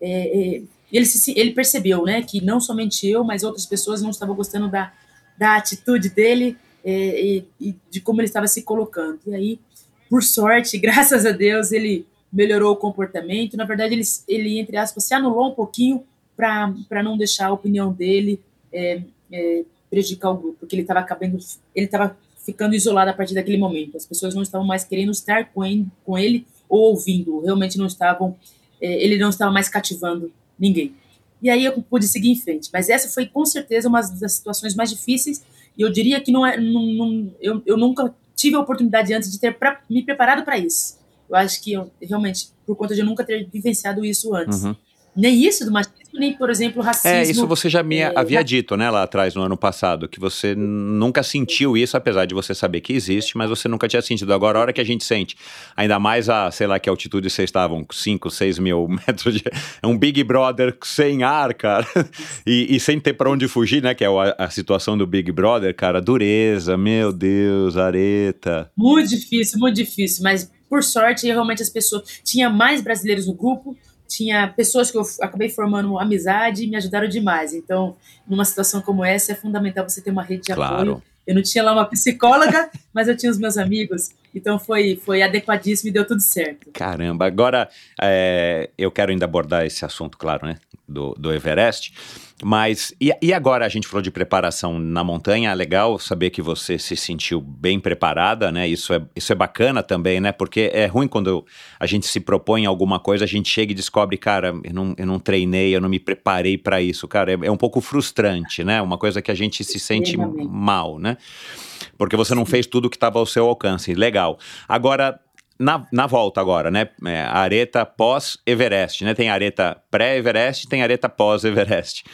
S1: é, ele, se, ele percebeu, né, que não somente eu, mas outras pessoas não estavam gostando da, da atitude dele é, e, e de como ele estava se colocando. E aí, por sorte, graças a Deus, ele melhorou o comportamento. Na verdade, ele, ele entre aspas, se anulou um pouquinho para não deixar a opinião dele é, é, prejudicar o grupo, porque ele estava acabando, ele estava ficando isolado a partir daquele momento. As pessoas não estavam mais querendo estar com ele, com ele ou ouvindo, realmente não estavam, é, ele não estava mais cativando ninguém. E aí eu pude seguir em frente. Mas essa foi com certeza uma das situações mais difíceis. E eu diria que não é, não, não, eu, eu nunca tive a oportunidade antes de ter pra, me preparado para isso. Eu acho que eu, realmente, por conta de eu nunca ter vivenciado isso antes.
S2: Uhum.
S1: Nem isso do machismo, nem, por exemplo, racismo.
S2: É, isso você já me
S1: é,
S2: havia dito, né, lá atrás, no ano passado, que você nunca sentiu isso, apesar de você saber que existe, mas você nunca tinha sentido. Agora, a hora que a gente sente, ainda mais a, sei lá, que altitude vocês estavam, 5, 6 mil metros de... É um Big Brother sem ar, cara, e, e sem ter pra onde fugir, né, que é a, a situação do Big Brother, cara, dureza, meu Deus, areta.
S1: Muito difícil, muito difícil, mas por sorte, realmente as pessoas. Tinha mais brasileiros no grupo, tinha pessoas que eu acabei formando amizade e me ajudaram demais. Então, numa situação como essa, é fundamental você ter uma rede de
S2: Claro.
S1: apoio. Eu não tinha lá uma psicóloga, mas eu tinha os meus amigos. Então, foi, foi adequadíssimo e deu tudo certo.
S2: Caramba, agora é, eu quero ainda abordar esse assunto, claro, né? Do, do Everest. Mas e, e agora a gente falou de preparação na montanha, é legal saber que você se sentiu bem preparada, né? Isso é, isso é bacana também, né? Porque é ruim quando a gente se propõe alguma coisa, a gente chega e descobre, cara, eu não, eu não treinei, eu não me preparei para isso, cara. É, é um pouco frustrante, né? Uma coisa que a gente se sente mal, né? Porque você não fez tudo que estava ao seu alcance. Legal. Agora, na, na volta agora, né? É, areta pós-Everest, né? Tem areta pré-Everest, tem areta pós-Everest.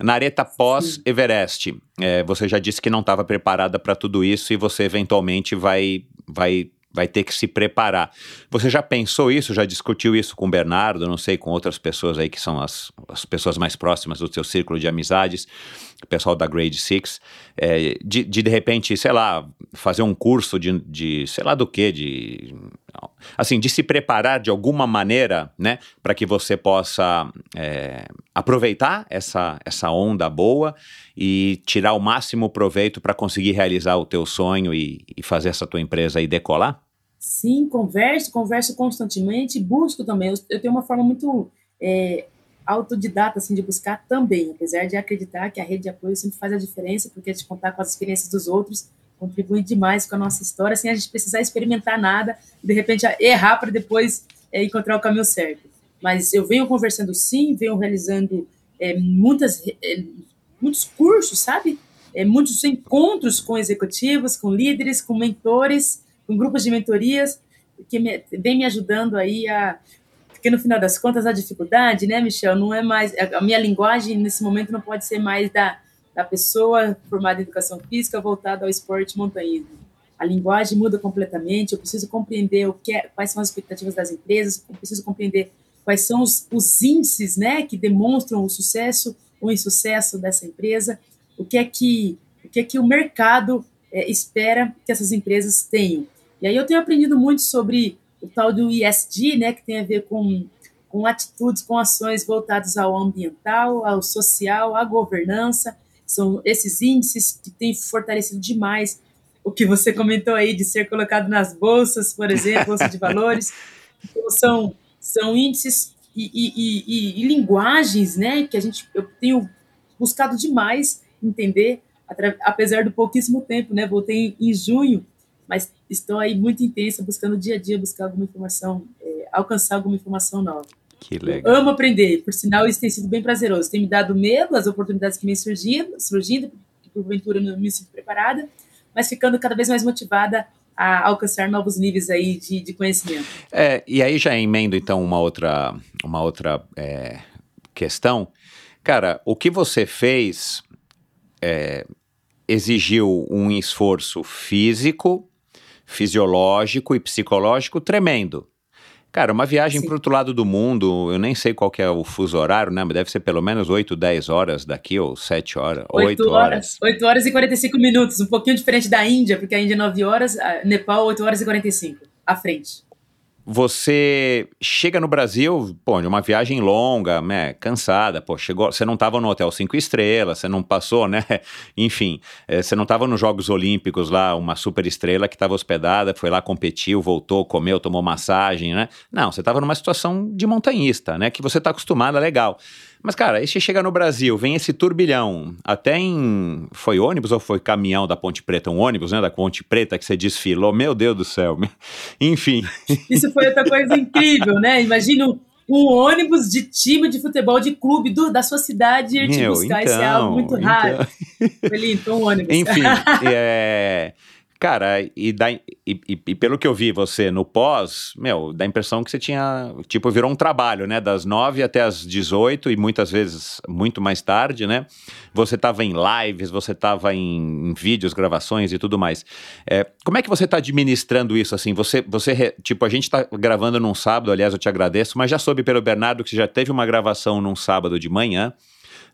S2: Na areta pós-Everest, é, você já disse que não estava preparada para tudo isso e você eventualmente vai, vai, vai ter que se preparar. Você já pensou isso? Já discutiu isso com o Bernardo? Não sei, com outras pessoas aí que são as, as pessoas mais próximas do seu círculo de amizades, o pessoal da Grade Six, é, de, de de repente, sei lá, fazer um curso de, de sei lá do que, de assim, de se preparar de alguma maneira, né, para que você possa é, aproveitar essa, essa onda boa e tirar o máximo proveito para conseguir realizar o teu sonho e, e fazer essa tua empresa aí decolar?
S1: Sim, converso, converso constantemente, busco também. Eu, eu tenho uma forma muito é, autodidata, assim, de buscar também, apesar de acreditar que a rede de apoio sempre faz a diferença, porque de contar com as experiências dos outros contribui demais com a nossa história, sem a gente precisar experimentar nada, de repente errar para depois é, encontrar o caminho certo. Mas eu venho conversando sim, venho realizando é, muitas, é, muitos cursos, sabe? É, muitos encontros com executivos, com líderes, com mentores, com grupos de mentorias, que me, vem me ajudando aí a porque no final das contas a dificuldade, né, Michel, não é mais a minha linguagem nesse momento não pode ser mais da, da pessoa formada em educação física voltada ao esporte montanhismo. A linguagem muda completamente. Eu preciso compreender o que é, quais são as expectativas das empresas. Eu preciso compreender quais são os, os índices, né, que demonstram o sucesso ou insucesso dessa empresa. O que é que o que é que o mercado é, espera que essas empresas tenham. E aí eu tenho aprendido muito sobre o tal do ISD, né, que tem a ver com, com atitudes, com ações voltadas ao ambiental, ao social, à governança. São esses índices que têm fortalecido demais o que você comentou aí de ser colocado nas bolsas, por exemplo, bolsa de valores. Então, são, são índices e, e, e, e, linguagens, né, que a gente eu tenho buscado demais entender, apesar do pouquíssimo tempo, né, voltei em junho mas estou aí muito intensa, buscando dia a dia, buscar alguma informação, é, alcançar alguma informação nova.
S2: Que legal.
S1: Eu amo aprender, por sinal isso tem sido bem prazeroso. Tem me dado medo, as oportunidades que me surgindo, surgindo porventura não me sinto preparada, mas ficando cada vez mais motivada a alcançar novos níveis aí de, de conhecimento.
S2: É, e aí já emendo então uma outra, uma outra é, questão. Cara, o que você fez é, exigiu um esforço físico, fisiológico e psicológico tremendo. Cara, uma viagem para o outro lado do mundo, eu nem sei qual é o fuso horário, né? Mas deve ser pelo menos 8, 10 horas daqui, ou 7 horas, 8, 8 horas.
S1: 8 horas e 45 minutos, um pouquinho diferente da Índia, porque a Índia é 9 horas, Nepal 8 horas e 45, à frente
S2: você chega no Brasil, pô, de uma viagem longa, né, cansada, pô, chegou, você não estava no hotel cinco estrelas, você não passou, né, enfim, é, você não estava nos Jogos Olímpicos lá, uma super estrela que estava hospedada, foi lá, competiu, voltou, comeu, tomou massagem, né, não, você estava numa situação de montanhista, né, que você está acostumado, é legal. Mas, cara, aí você chega no Brasil, vem esse turbilhão, até em. Foi ônibus ou foi caminhão da Ponte Preta? Um ônibus, né? Da Ponte Preta que você desfilou. Meu Deus do céu. Enfim.
S1: Isso foi outra coisa incrível, né? Imagina um ônibus de time de futebol de clube do, da sua cidade ir te buscar. Então, Isso é algo muito então... raro. Foi lindo, um ônibus.
S2: Enfim, é. Cara, e, dá, e, e, e, pelo que eu vi você no pós, meu, dá a impressão que você tinha, tipo, virou um trabalho, né? Das nove até as 18 e muitas vezes muito mais tarde, né? Você tava em lives, você tava em, em vídeos, gravações e tudo mais. É, como é que você tá administrando isso, assim? Você, você tipo, a gente tá gravando num sábado, aliás, eu te agradeço, mas já soube pelo Bernardo que você já teve uma gravação num sábado de manhã,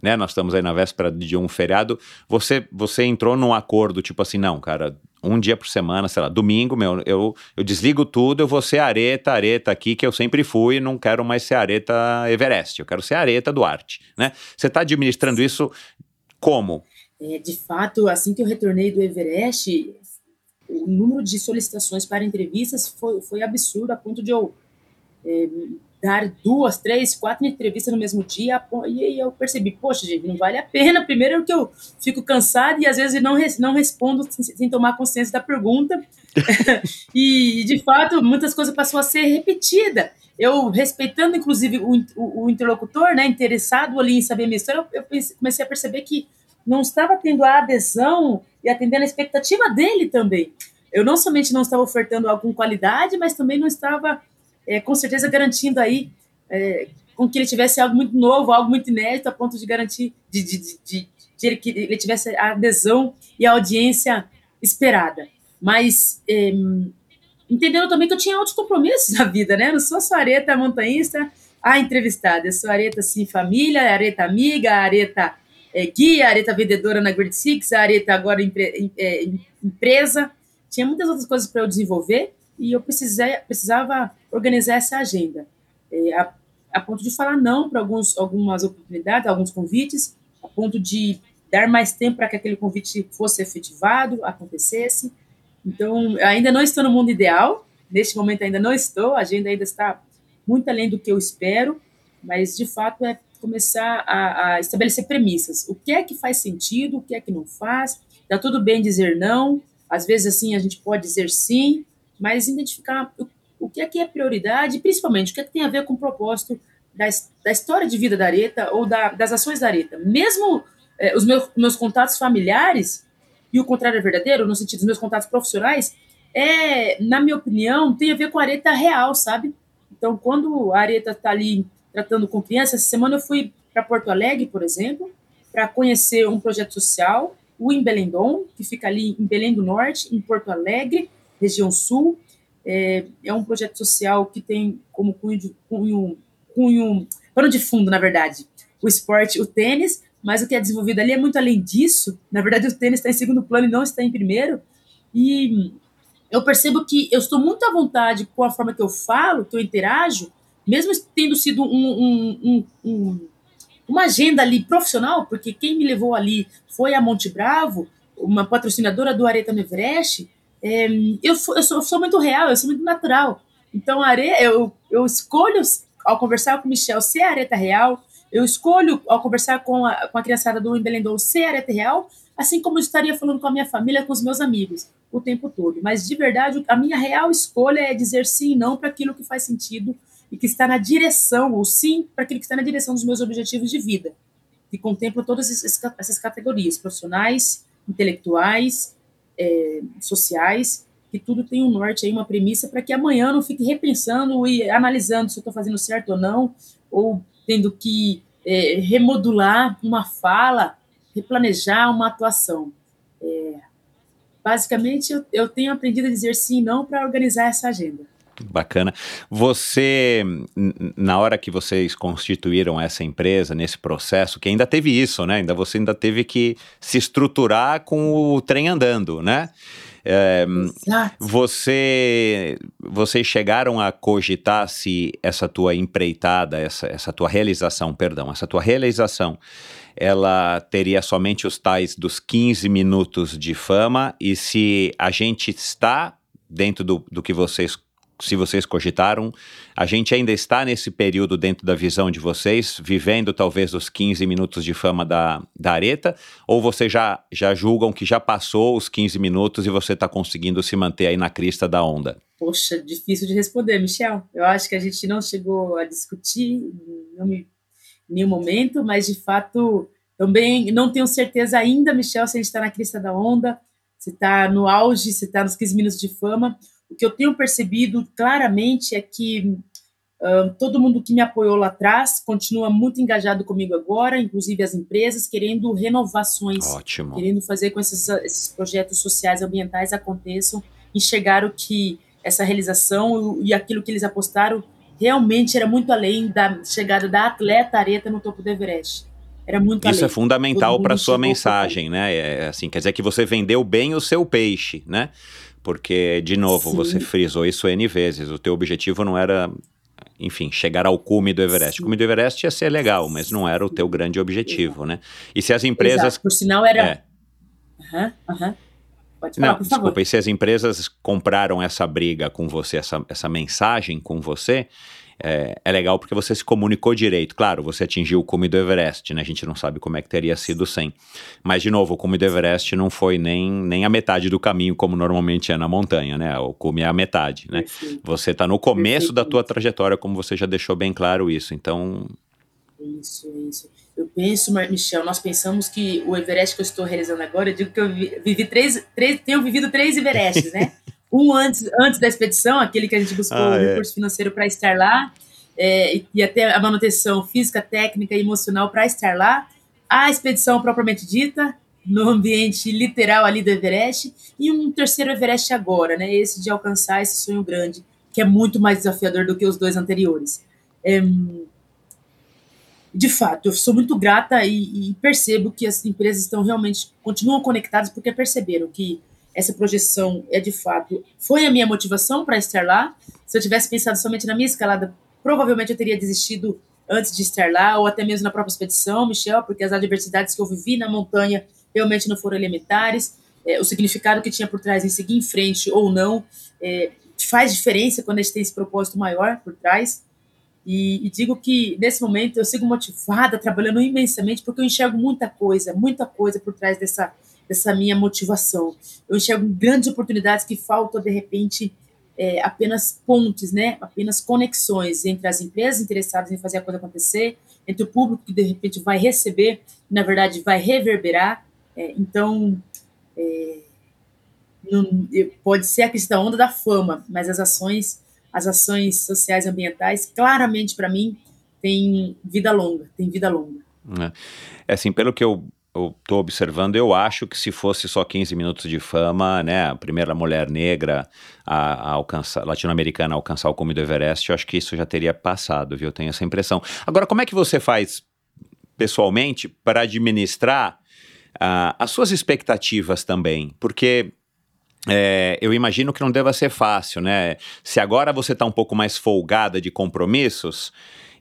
S2: né? Nós estamos aí na véspera de um feriado. Você, você entrou num acordo, tipo assim, não, cara, um dia por semana, sei lá, domingo, meu, eu, eu desligo tudo, eu vou ser areta, areta aqui, que eu sempre fui, não quero mais ser areta Everest, eu quero ser areta Duarte, né? Você está administrando isso como?
S1: É, de fato, assim que eu retornei do Everest, o número de solicitações para entrevistas foi, foi absurdo, a ponto de eu é, dar duas, três, quatro entrevistas no mesmo dia, e aí eu percebi, poxa, gente, não vale a pena. Primeiro que eu fico cansado e às vezes não, não respondo sem, sem tomar consciência da pergunta. e, de fato, muitas coisas passou a ser repetida. Eu, respeitando, inclusive, o, o, o interlocutor, né, interessado ali em saber minha história, eu, eu comecei a perceber que não estava tendo a adesão e atendendo a expectativa dele também. Eu não somente não estava ofertando com qualidade, mas também não estava é, com certeza garantindo aí é, com que ele tivesse algo muito novo, algo muito inédito, a ponto de garantir de, de, de, de, que ele tivesse a adesão e a audiência esperada. Mas é, entendendo também que eu tinha outros compromissos na vida, né? Eu não sou só areta montanhista, a entrevistada, eu sou areta assim, família, areta amiga, areta é, guia, areta vendedora na Grid Six, areta agora empre, é, empresa. Tinha muitas outras coisas para eu desenvolver e eu precisei, precisava organizar essa agenda, é, a, a, ponto de falar não para algumas oportunidades, alguns convites, a ponto de dar mais tempo para que aquele convite fosse efetivado, acontecesse. Então, ainda não estou no mundo ideal, neste momento ainda não estou, a agenda ainda está muito além do que eu espero, mas de fato é começar a, a, estabelecer premissas. O que é que faz sentido, o que é que não faz. Tá tudo bem dizer não, às vezes assim a gente pode dizer sim, mas identificar o, o que é que é prioridade, principalmente o que é que tem a ver com o propósito da, da história de vida da Areta ou da, das ações da Areta. Mesmo é, os meus, meus contatos familiares, e o contrário é verdadeiro, no sentido dos meus contatos profissionais, é, na minha opinião, tem a ver com a areta real, sabe? Então, quando a areta está ali tratando com crianças, essa semana eu fui para Porto Alegre, por exemplo, para conhecer um projeto social, o Embelendon, que fica ali em Belém do Norte, em Porto Alegre, região sul. É, é um projeto social que tem como cunho, de, cunho, cunho, pano de fundo, na verdade, o esporte, o tênis, mas o que é desenvolvido ali é muito além disso. Na verdade, o tênis está em segundo plano e não está em primeiro. E eu percebo que eu estou muito à vontade com a forma que eu falo, que eu interajo, mesmo tendo sido um, um, um, uma agenda ali profissional, porque quem me levou ali foi a Monte Bravo, uma patrocinadora do Areta Everest. É, eu, eu, sou, eu, sou, muito real, eu sou muito natural. Então, a are, eu, eu escolho, ao conversar com o Michel, ser areta real, eu escolho, ao conversar com a, com a criançada do Embelendou, ser areta real, assim como eu estaria falando com a minha família, com os meus amigos, o tempo todo. Mas, de verdade, a minha real escolha é dizer sim e não para aquilo que faz sentido e que está na direção, ou sim para aquilo que está na direção dos meus objetivos de vida, que contempla todas essas categorias, profissionais, intelectuais, é, sociais, que tudo tem um norte aí, uma premissa para que amanhã eu não fique repensando e analisando se eu estou fazendo certo ou não, ou tendo que é, remodular uma fala, replanejar uma atuação. É, basicamente, eu, eu tenho aprendido a dizer sim e não para organizar essa agenda.
S2: Bacana. Você, na hora que vocês constituíram essa empresa, nesse processo, que ainda teve isso, né? Ainda você ainda teve que se estruturar com o trem andando, né? É, você, vocês chegaram a cogitar se essa tua empreitada, essa, essa tua realização, perdão, essa tua realização, ela teria somente os tais dos 15 minutos de fama e se a gente está dentro do, do que vocês se vocês cogitaram, a gente ainda está nesse período dentro da visão de vocês, vivendo talvez os 15 minutos de fama da, da areta, ou vocês já, já julgam que já passou os 15 minutos e você está conseguindo se manter aí na crista da onda?
S1: Poxa, difícil de responder, Michel. Eu acho que a gente não chegou a discutir em nenhum momento, mas de fato também não tenho certeza ainda, Michel, se a gente está na crista da onda, se está no auge, se está nos 15 minutos de fama o que eu tenho percebido claramente é que uh, todo mundo que me apoiou lá atrás continua muito engajado comigo agora, inclusive as empresas, querendo renovações,
S2: Ótimo.
S1: querendo fazer com esses, esses projetos sociais ambientais aconteçam, enxergaram que essa realização e aquilo que eles apostaram realmente era muito além da chegada da atleta Areta no topo do Everest. Era muito
S2: Isso
S1: além.
S2: é fundamental para sua mensagem, né? É, assim, quer dizer que você vendeu bem o seu peixe, né? Porque, de novo, Sim. você frisou isso N vezes. O teu objetivo não era, enfim, chegar ao cume do Everest. Sim. O cume do Everest ia ser legal, mas não era o teu grande objetivo, né? E se as empresas... Exato.
S1: Por sinal, era... Aham, é. Uhum, uhum. Pode falar,
S2: não, por desculpa, e se as empresas compraram essa briga com você, essa, essa mensagem com você, é, é, legal porque você se comunicou direito. Claro, você atingiu o cume do Everest, né? A gente não sabe como é que teria sido sem. Mas, de novo, o cume do Everest não foi nem, nem a metade do caminho, como normalmente é na montanha, né? O cume é a metade, né? Você está no começo Perfeito. da tua trajetória, como você já deixou bem claro isso. Então...
S1: Isso, isso. Eu penso, Michel, nós pensamos que o Everest que eu estou realizando agora, eu digo que eu vivi três, três tenho vivido três Everestes, né? Um antes, antes da expedição, aquele que a gente buscou ah, o é. recurso financeiro para estar lá, é, e até a manutenção física, técnica e emocional para estar lá. A expedição propriamente dita, no ambiente literal ali do Everest, e um terceiro Everest agora, né? Esse de alcançar esse sonho grande, que é muito mais desafiador do que os dois anteriores. É, de fato, eu sou muito grata e, e, percebo que as empresas estão realmente continuam conectadas porque perceberam que essa projeção é de fato foi a minha motivação para estar lá. Se eu tivesse pensado somente na minha escalada, provavelmente eu teria desistido antes de estar lá, ou até mesmo na própria expedição, Michel, porque as adversidades que eu vivi na montanha realmente não foram elementares. É, o significado que tinha por trás em seguir em frente ou não é, faz diferença quando a gente tem esse propósito maior por trás. E, e, digo que nesse momento eu sigo motivada, trabalhando imensamente, porque eu enxergo muita coisa, muita coisa por trás dessa, dessa minha motivação. Eu enxergo grandes oportunidades que faltam, de repente, é, apenas pontes, né? apenas conexões entre as empresas interessadas em fazer a coisa acontecer, entre o público que de repente vai receber, na verdade vai reverberar. É, então, é, não, pode ser a questão da onda da fama, mas as ações, as ações sociais e ambientais, claramente para mim, têm vida longa, tem vida longa.
S2: É. é assim, pelo que eu estou observando, eu acho que se fosse só 15 minutos de fama, né, a primeira mulher negra a, a alcançar, latino-americana a alcançar o cume do Everest, eu acho que isso já teria passado, viu? Eu tenho essa impressão. Agora, como é que você faz pessoalmente para administrar uh, as suas expectativas também? Porque é, eu imagino que não deva ser fácil, né? Se agora você está um pouco mais folgada de compromissos,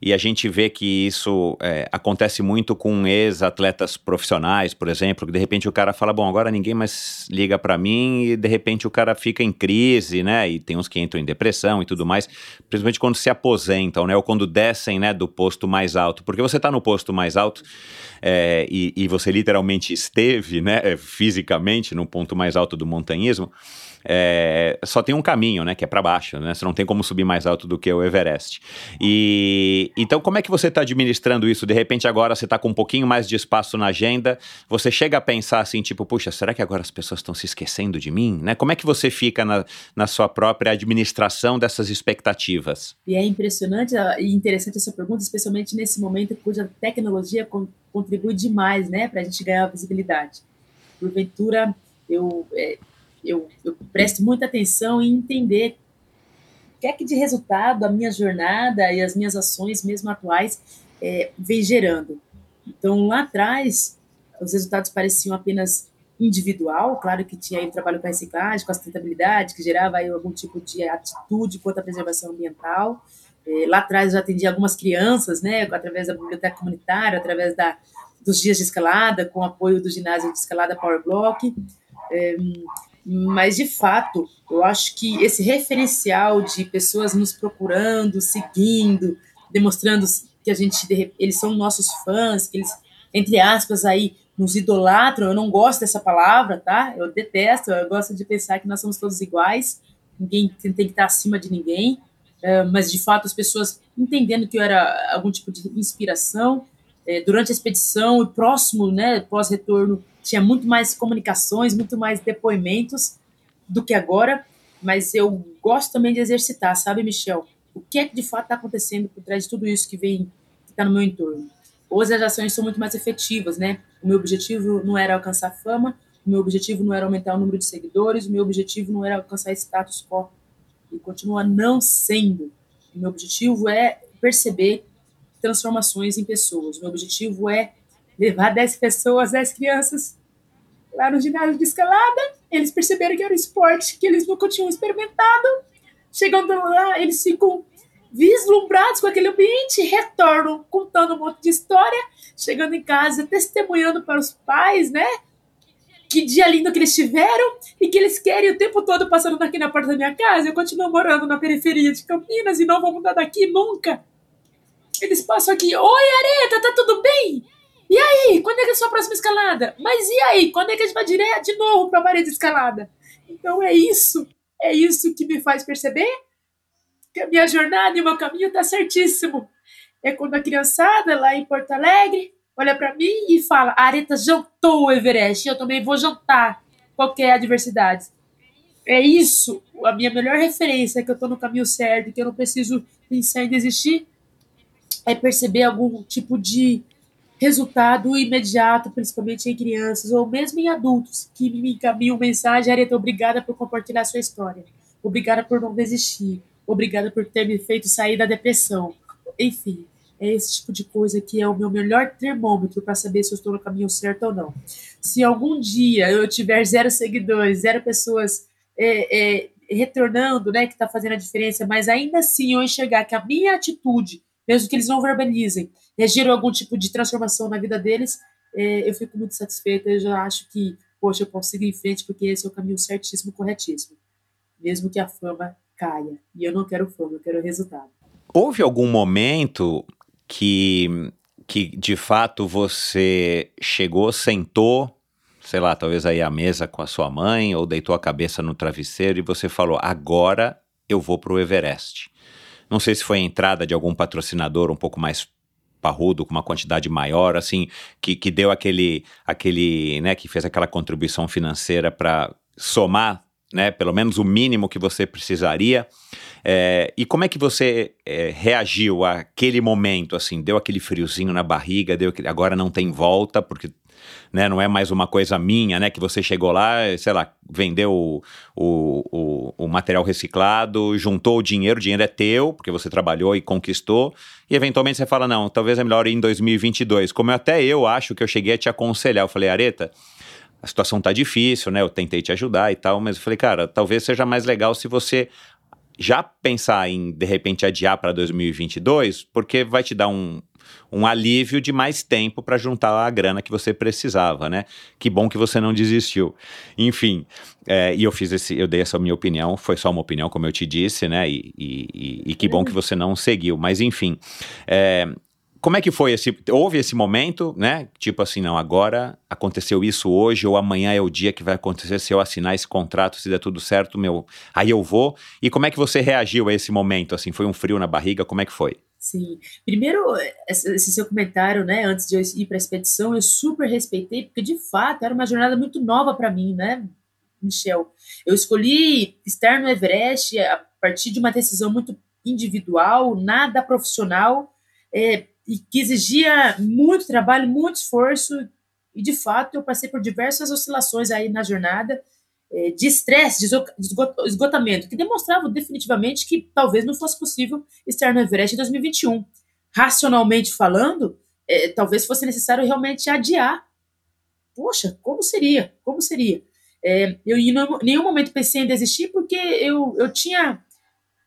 S2: e a gente vê que isso é, acontece muito com ex-atletas profissionais, por exemplo, que de repente o cara fala, bom, agora ninguém mais liga para mim e de repente o cara fica em crise, né? E tem uns que entram em depressão e tudo mais, principalmente quando se aposentam, né? Ou quando descem, né, do posto mais alto, porque você está no posto mais alto é, e, e você literalmente esteve, né, fisicamente no ponto mais alto do montanhismo é, só tem um caminho, né, que é para baixo, né? Você não tem como subir mais alto do que o Everest. E então como é que você está administrando isso? De repente agora você está com um pouquinho mais de espaço na agenda, você chega a pensar assim, tipo, puxa, será que agora as pessoas estão se esquecendo de mim, né? Como é que você fica na, na sua própria administração dessas expectativas?
S1: E é impressionante e interessante essa pergunta, especialmente nesse momento cuja tecnologia contribui demais, né, para a gente ganhar visibilidade. Porventura, eu é, eu, eu presto muita atenção em entender o que é que de resultado a minha jornada e as minhas ações, mesmo atuais, é, vem gerando. Então, lá atrás, os resultados pareciam apenas individual, claro que tinha aí o trabalho com a reciclagem, com a sustentabilidade, que gerava aí algum tipo de atitude contra a preservação ambiental. É, lá atrás eu atendi algumas crianças, né, através da biblioteca comunitária, através da, dos dias de escalada, com apoio do ginásio de escalada Power Block. É, mas de fato, eu acho que esse referencial de pessoas nos procurando, seguindo, demonstrando que a gente eles são nossos fãs, que eles entre aspas aí nos idolatram. Eu não gosto dessa palavra, tá? Eu detesto. Eu gosto de pensar que nós somos todos iguais. Ninguém tem que estar acima de ninguém. Uh, mas de fato as pessoas entendendo que eu era algum tipo de inspiração é, durante a expedição e próximo, né, pós retorno tinha muito mais comunicações, muito mais depoimentos do que agora, mas eu gosto também de exercitar, sabe, Michel? O que é que de fato está acontecendo por trás de tudo isso que vem, que está no meu entorno? Hoje as ações são muito mais efetivas, né? O meu objetivo não era alcançar fama, o meu objetivo não era aumentar o número de seguidores, o meu objetivo não era alcançar status quo. E continua não sendo. O meu objetivo é perceber transformações em pessoas. O meu objetivo é levar 10 pessoas, 10 crianças lá no ginásio de escalada. Eles perceberam que era um esporte que eles nunca tinham experimentado. Chegando lá, eles ficam vislumbrados com aquele ambiente, retornam contando um monte de história, chegando em casa, testemunhando para os pais, né? Que dia lindo que eles tiveram e que eles querem o tempo todo passando aqui na porta da minha casa. Eu continuo morando na periferia de Campinas e não vou mudar daqui nunca. Eles passam aqui, oi Areta, tá tudo bem? E aí, quando é que é a sua próxima escalada? Mas e aí, quando é que a gente vai direto de novo para a parede de escalada? Então é isso, é isso que me faz perceber que a minha jornada e o meu caminho tá certíssimo. É quando a criançada lá em Porto Alegre olha para mim e fala: a Areta jantou o Everest, eu também vou jantar qualquer adversidade. É isso, a minha melhor referência é que eu tô no caminho certo, que eu não preciso pensar em desistir, é perceber algum tipo de resultado imediato, principalmente em crianças ou mesmo em adultos que me encaminham mensagem, Areta, obrigada por compartilhar sua história, obrigada por não desistir, obrigada por ter me feito sair da depressão. Enfim, é esse tipo de coisa que é o meu melhor termômetro para saber se eu estou no caminho certo ou não. Se algum dia eu tiver zero seguidores, zero pessoas é, é, retornando, né, que está fazendo a diferença, mas ainda assim eu enxergar que a minha atitude, mesmo que eles não verbalizem, é, gerou algum tipo de transformação na vida deles, é, eu fico muito satisfeita. Eu já acho que, poxa, eu consigo ir em frente porque esse é o caminho certíssimo, corretíssimo. Mesmo que a fama caia. E eu não quero fama, eu quero resultado.
S2: houve algum momento que, que de fato você chegou, sentou, sei lá, talvez aí à mesa com a sua mãe, ou deitou a cabeça no travesseiro e você falou: agora eu vou pro Everest. Não sei se foi a entrada de algum patrocinador um pouco mais parrudo, com uma quantidade maior, assim, que, que deu aquele, aquele, né, que fez aquela contribuição financeira para somar, né, pelo menos o mínimo que você precisaria. É, e como é que você é, reagiu àquele momento, assim, deu aquele friozinho na barriga, deu aquele, agora não tem volta, porque né? Não é mais uma coisa minha, né? Que você chegou lá, sei lá, vendeu o, o, o, material reciclado, juntou o dinheiro, o dinheiro é teu, porque você trabalhou e conquistou, e eventualmente você fala, não, talvez é melhor ir em 2022. Como até eu acho que eu cheguei a te aconselhar, eu falei, Areta, a situação tá difícil, né? Eu tentei te ajudar e tal, mas eu falei, cara, talvez seja mais legal se você já pensar em de repente adiar para 2022, porque vai te dar um, um alívio de mais tempo para juntar a grana que você precisava, né? Que bom que você não desistiu. Enfim, é, e eu fiz esse, eu dei essa minha opinião, foi só uma opinião, como eu te disse, né? E, e, e que bom que você não seguiu. Mas enfim, é, como é que foi esse? Houve esse momento, né? Tipo assim, não, agora aconteceu isso hoje ou amanhã é o dia que vai acontecer se eu assinar esse contrato, se der tudo certo, meu, aí eu vou. E como é que você reagiu a esse momento? Assim, foi um frio na barriga? Como é que foi?
S1: Sim. Primeiro, esse seu comentário, né, antes de eu ir para a expedição, eu super respeitei, porque de fato era uma jornada muito nova para mim, né, Michel? Eu escolhi estar no Everest a partir de uma decisão muito individual, nada profissional, é, e que exigia muito trabalho, muito esforço, e de fato eu passei por diversas oscilações aí na jornada, de estresse, de esgotamento, que demonstravam definitivamente que talvez não fosse possível estar no Everest em 2021. Racionalmente falando, é, talvez fosse necessário realmente adiar. Poxa, como seria? Como seria? É, eu em nenhum momento pensei em desistir porque eu, eu tinha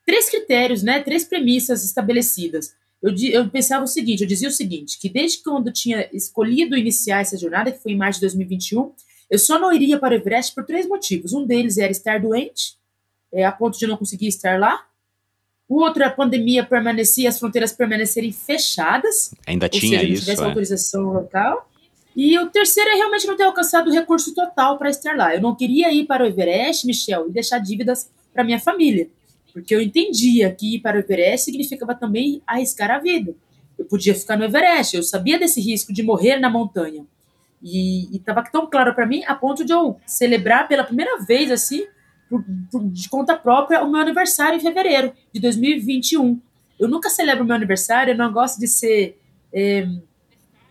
S1: três critérios, né, três premissas estabelecidas. Eu, eu pensava o seguinte, eu dizia o seguinte, que desde quando eu tinha escolhido iniciar essa jornada, que foi em março de 2021, eu só não iria para o Everest por três motivos. Um deles era estar doente, é, a ponto de não conseguir estar lá. O outro, a pandemia permanecia, as fronteiras permanecerem fechadas.
S2: Ainda tinha seja,
S1: isso. tivesse é. autorização local. E o terceiro é realmente não ter alcançado o recurso total para estar lá. Eu não queria ir para o Everest, Michel, e deixar dívidas para minha família. Porque eu entendia que ir para o Everest significava também arriscar a vida. Eu podia ficar no Everest, eu sabia desse risco de morrer na montanha. E estava tão claro para mim a ponto de eu celebrar pela primeira vez, assim, por, por, de conta própria, o meu aniversário em fevereiro de 2021. Eu nunca celebro meu aniversário, eu não gosto de ser é,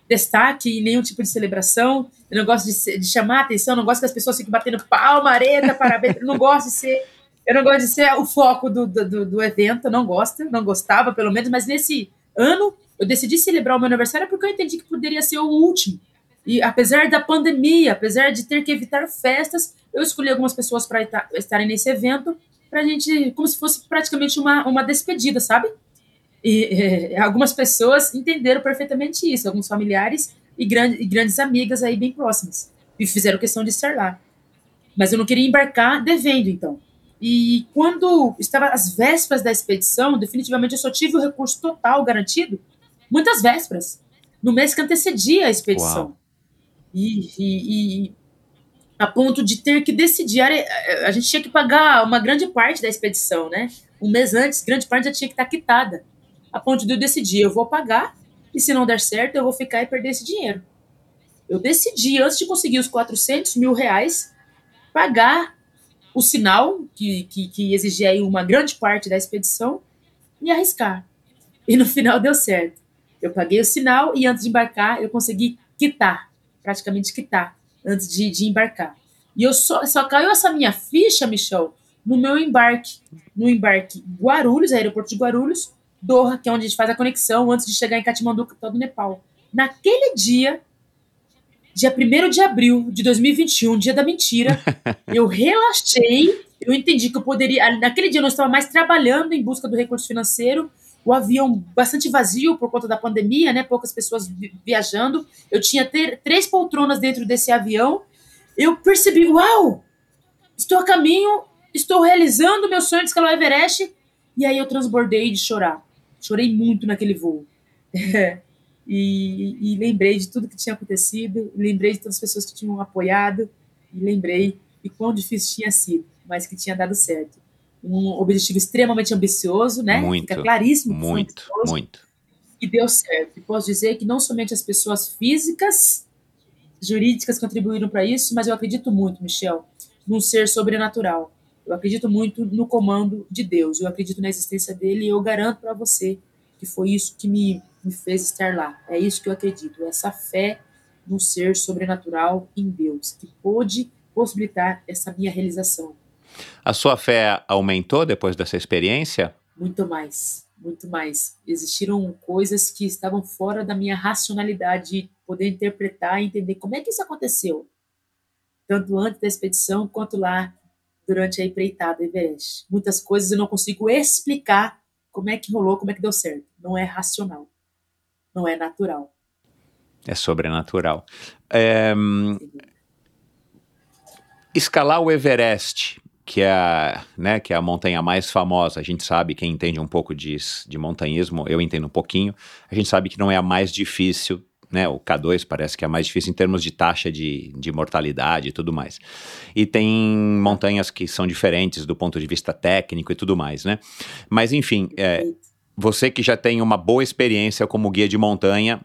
S1: destaque em nenhum tipo de celebração, eu não gosto de, ser, de chamar atenção, eu não gosto que as pessoas fiquem batendo palma, areta, parabéns, eu não gosto de ser. Eu não gosto de ser o foco do, do, do evento, não gosto, não gostava, pelo menos, mas nesse ano eu decidi celebrar o meu aniversário porque eu entendi que poderia ser o último e apesar da pandemia, apesar de ter que evitar festas, eu escolhi algumas pessoas para estarem nesse evento, para a gente, como se fosse praticamente uma, uma despedida, sabe? E é, algumas pessoas entenderam perfeitamente isso, alguns familiares e, grande, e grandes amigas aí bem próximas, e fizeram questão de estar lá. Mas eu não queria embarcar devendo, então. E quando estava às vésperas da expedição, definitivamente eu só tive o recurso total garantido muitas vésperas, no mês que antecedia a expedição. Uau e, e, e a ponto de ter que decidir. A, gente tinha que pagar uma grande parte da expedição, né? Um mês antes, grande parte já tinha que estar quitada. A ponto de eu decidir, eu vou pagar, e se não der certo, eu vou ficar e perder esse dinheiro. Eu decidi, antes de conseguir os 400 mil reais, pagar o sinal, que, que, que exigia aí uma grande parte da expedição, e arriscar. E no final deu certo. Eu paguei o sinal e antes de embarcar, eu consegui quitar praticamente quitar antes de, de embarcar. E eu só, só caiu essa minha ficha, Michel, no meu embarque, no embarque Guarulhos, aeroporto de Guarulhos, Doha, que é onde a gente faz a conexão antes de chegar em Katmandu, capital do Nepal. Naquele dia, dia 1 de abril de 2021, dia da mentira, eu relaxei, eu entendi que eu poderia. Naquele dia eu não estava mais trabalhando em busca do recurso financeiro, o avião bastante vazio por conta da pandemia, né? Poucas pessoas viajando. Eu tinha três poltronas dentro desse avião. Eu percebi, uau! Estou a caminho, estou realizando meu sonho de escalar o Everest. E aí eu transbordei de chorar. Chorei muito naquele voo. e, e, lembrei de tudo que tinha acontecido, lembrei de todas as pessoas que tinham apoiado, e lembrei de quão difícil tinha sido, mas que tinha dado certo. Um objetivo extremamente ambicioso, né?
S2: Muito,
S1: Fica claríssimo.
S2: Muito, muito.
S1: E deu certo. E posso dizer que não somente as pessoas físicas, jurídicas contribuíram para isso, mas eu acredito muito, Michel, num ser sobrenatural. Eu acredito muito no comando de Deus, eu acredito na existência dele e eu garanto para você que foi isso que me, me fez estar lá. É isso que eu acredito, essa fé no ser sobrenatural em Deus, que pôde possibilitar essa minha realização.
S2: A sua fé aumentou depois dessa experiência?
S1: Muito mais, muito mais. Existiram coisas que estavam fora da minha racionalidade, poder interpretar e entender como é que isso aconteceu, tanto antes da expedição quanto lá durante a empreitada Everest. Muitas coisas eu não consigo explicar como é que rolou, como é que deu certo. Não é racional, não é natural.
S2: É sobrenatural. É, escalar o Everest, que é, a, né, que é a montanha mais famosa, a gente sabe, quem entende um pouco de, de montanhismo, eu entendo um pouquinho, a gente sabe que não é a mais difícil né? O K2 parece que é mais difícil em termos de taxa de, de mortalidade e tudo mais. E tem montanhas que são diferentes do ponto de vista técnico e tudo mais, né? Mas enfim, é, você que já tem uma boa experiência como guia de montanha,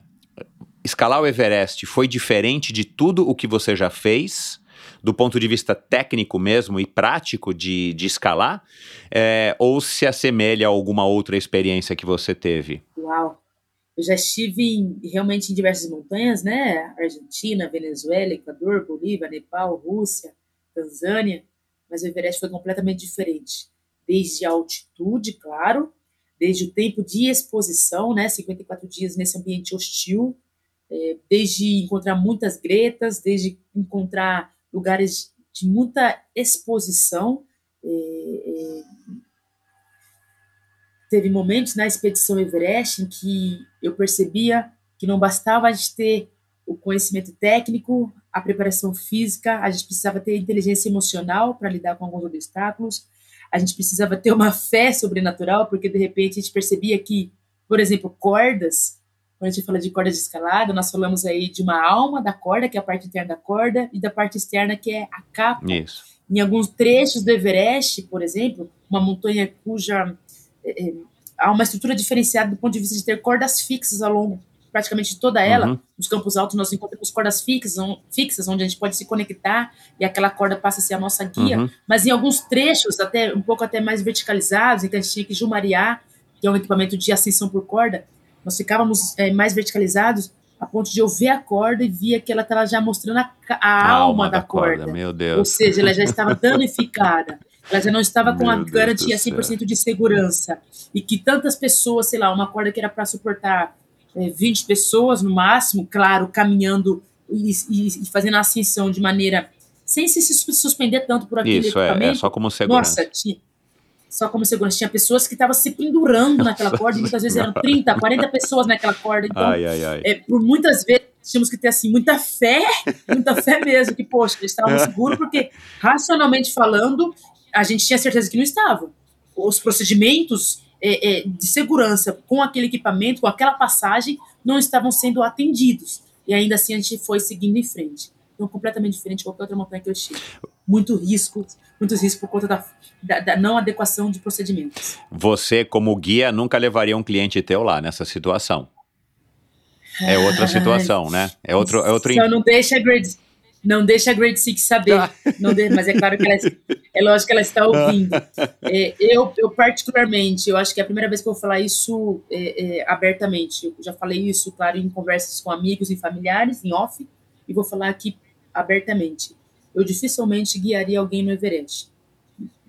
S2: escalar o Everest foi diferente de tudo o que você já fez? Do ponto de vista técnico mesmo e prático de, de escalar, é, ou se assemelha a alguma outra experiência que você teve?
S1: Uau! Eu já estive em, realmente em diversas montanhas, né? Argentina, Venezuela, Equador, Bolívia, Nepal, Rússia, Tanzânia, mas o Everest foi completamente diferente. Desde a altitude, claro, desde o tempo de exposição, né? 54 dias nesse ambiente hostil, é, desde encontrar muitas gretas, desde encontrar lugares de muita exposição, é, é, teve momentos na expedição Everest em que eu percebia que não bastava a gente ter o conhecimento técnico, a preparação física, a gente precisava ter inteligência emocional para lidar com alguns obstáculos, a gente precisava ter uma fé sobrenatural, porque de repente a gente percebia que, por exemplo, cordas, quando a gente fala de cordas de escalada, nós falamos aí de uma alma da corda, que é a parte interna da corda, e da parte externa, que é a capa.
S2: Isso.
S1: Em alguns trechos do Everest, por exemplo, uma montanha cuja é, há uma estrutura diferenciada do ponto de vista de ter cordas fixas ao longo praticamente toda ela. Uhum. Nos campos altos nós encontramos cordas fixas, fixas, onde a gente pode se conectar e aquela corda passa a ser a nossa guia. Uhum. Mas em alguns trechos, até um pouco até mais verticalizados, em que a gente tinha que jumariar, que é um equipamento de ascensão por corda, nós ficávamos é, mais verticalizados a ponto de eu ver a corda e via que ela estava já mostrando a, a, a alma, alma, da, da corda. corda.
S2: Meu Deus.
S1: Ou seja, ela já estava danificada. Ela já não estava com Meu a Deus garantia 100% de segurança. E que tantas pessoas, sei lá, uma corda que era para suportar é, 20 pessoas no máximo, claro, caminhando e, e, e, fazendo a ascensão de maneira. sem se suspender tanto por aquele
S2: Isso, equipamento. É, é só como segurança.
S1: Nossa, tinha, só como segurança. Tinha pessoas que estavam se pendurando naquela corda, e muitas vezes eram 30, 40 pessoas naquela corda. Então,
S2: ai, ai, ai.
S1: É, por muitas vezes tínhamos que ter assim muita fé, muita fé mesmo, que, poxa, eles estavam seguros, porque racionalmente falando, a gente tinha certeza que não estava. Os procedimentos é, é, de segurança com aquele equipamento, com aquela passagem, não estavam sendo atendidos. E ainda assim a gente foi seguindo em frente. Então, completamente diferente de qualquer outra montanha que eu estive. Muito risco, muitos riscos por conta da, da, da, não adequação de procedimentos.
S2: Você, como guia, nunca levaria um cliente teu lá nessa situação. É outra situação, né? É outro, é outro.
S1: Só não deixa grade, não deixa a Grade Six saber. Ah. Não de, mas é claro que ela, é lógico que ela está ouvindo. É, eu, eu, particularmente, eu acho que é a primeira vez que eu vou falar isso é, é, abertamente. Eu já falei isso, claro, em conversas com amigos e familiares, em off, e vou falar aqui abertamente. Eu dificilmente guiaria alguém no Everest.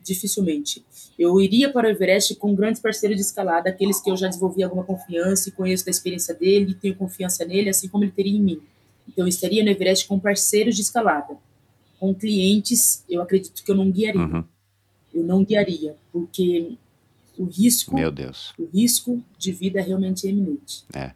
S1: Dificilmente. Eu iria para o Everest com grandes parceiros de escalada, aqueles que eu já desenvolvi alguma confiança e conheço da experiência dele, tenho confiança nele, assim como ele teria em mim. Então, eu estaria no Everest com parceiros de escalada. Com clientes, eu acredito que eu não guiaria. Uhum. Eu não guiaria, porque o risco,
S2: Meu Deus.
S1: o risco de vida realmente é iminente.
S2: É.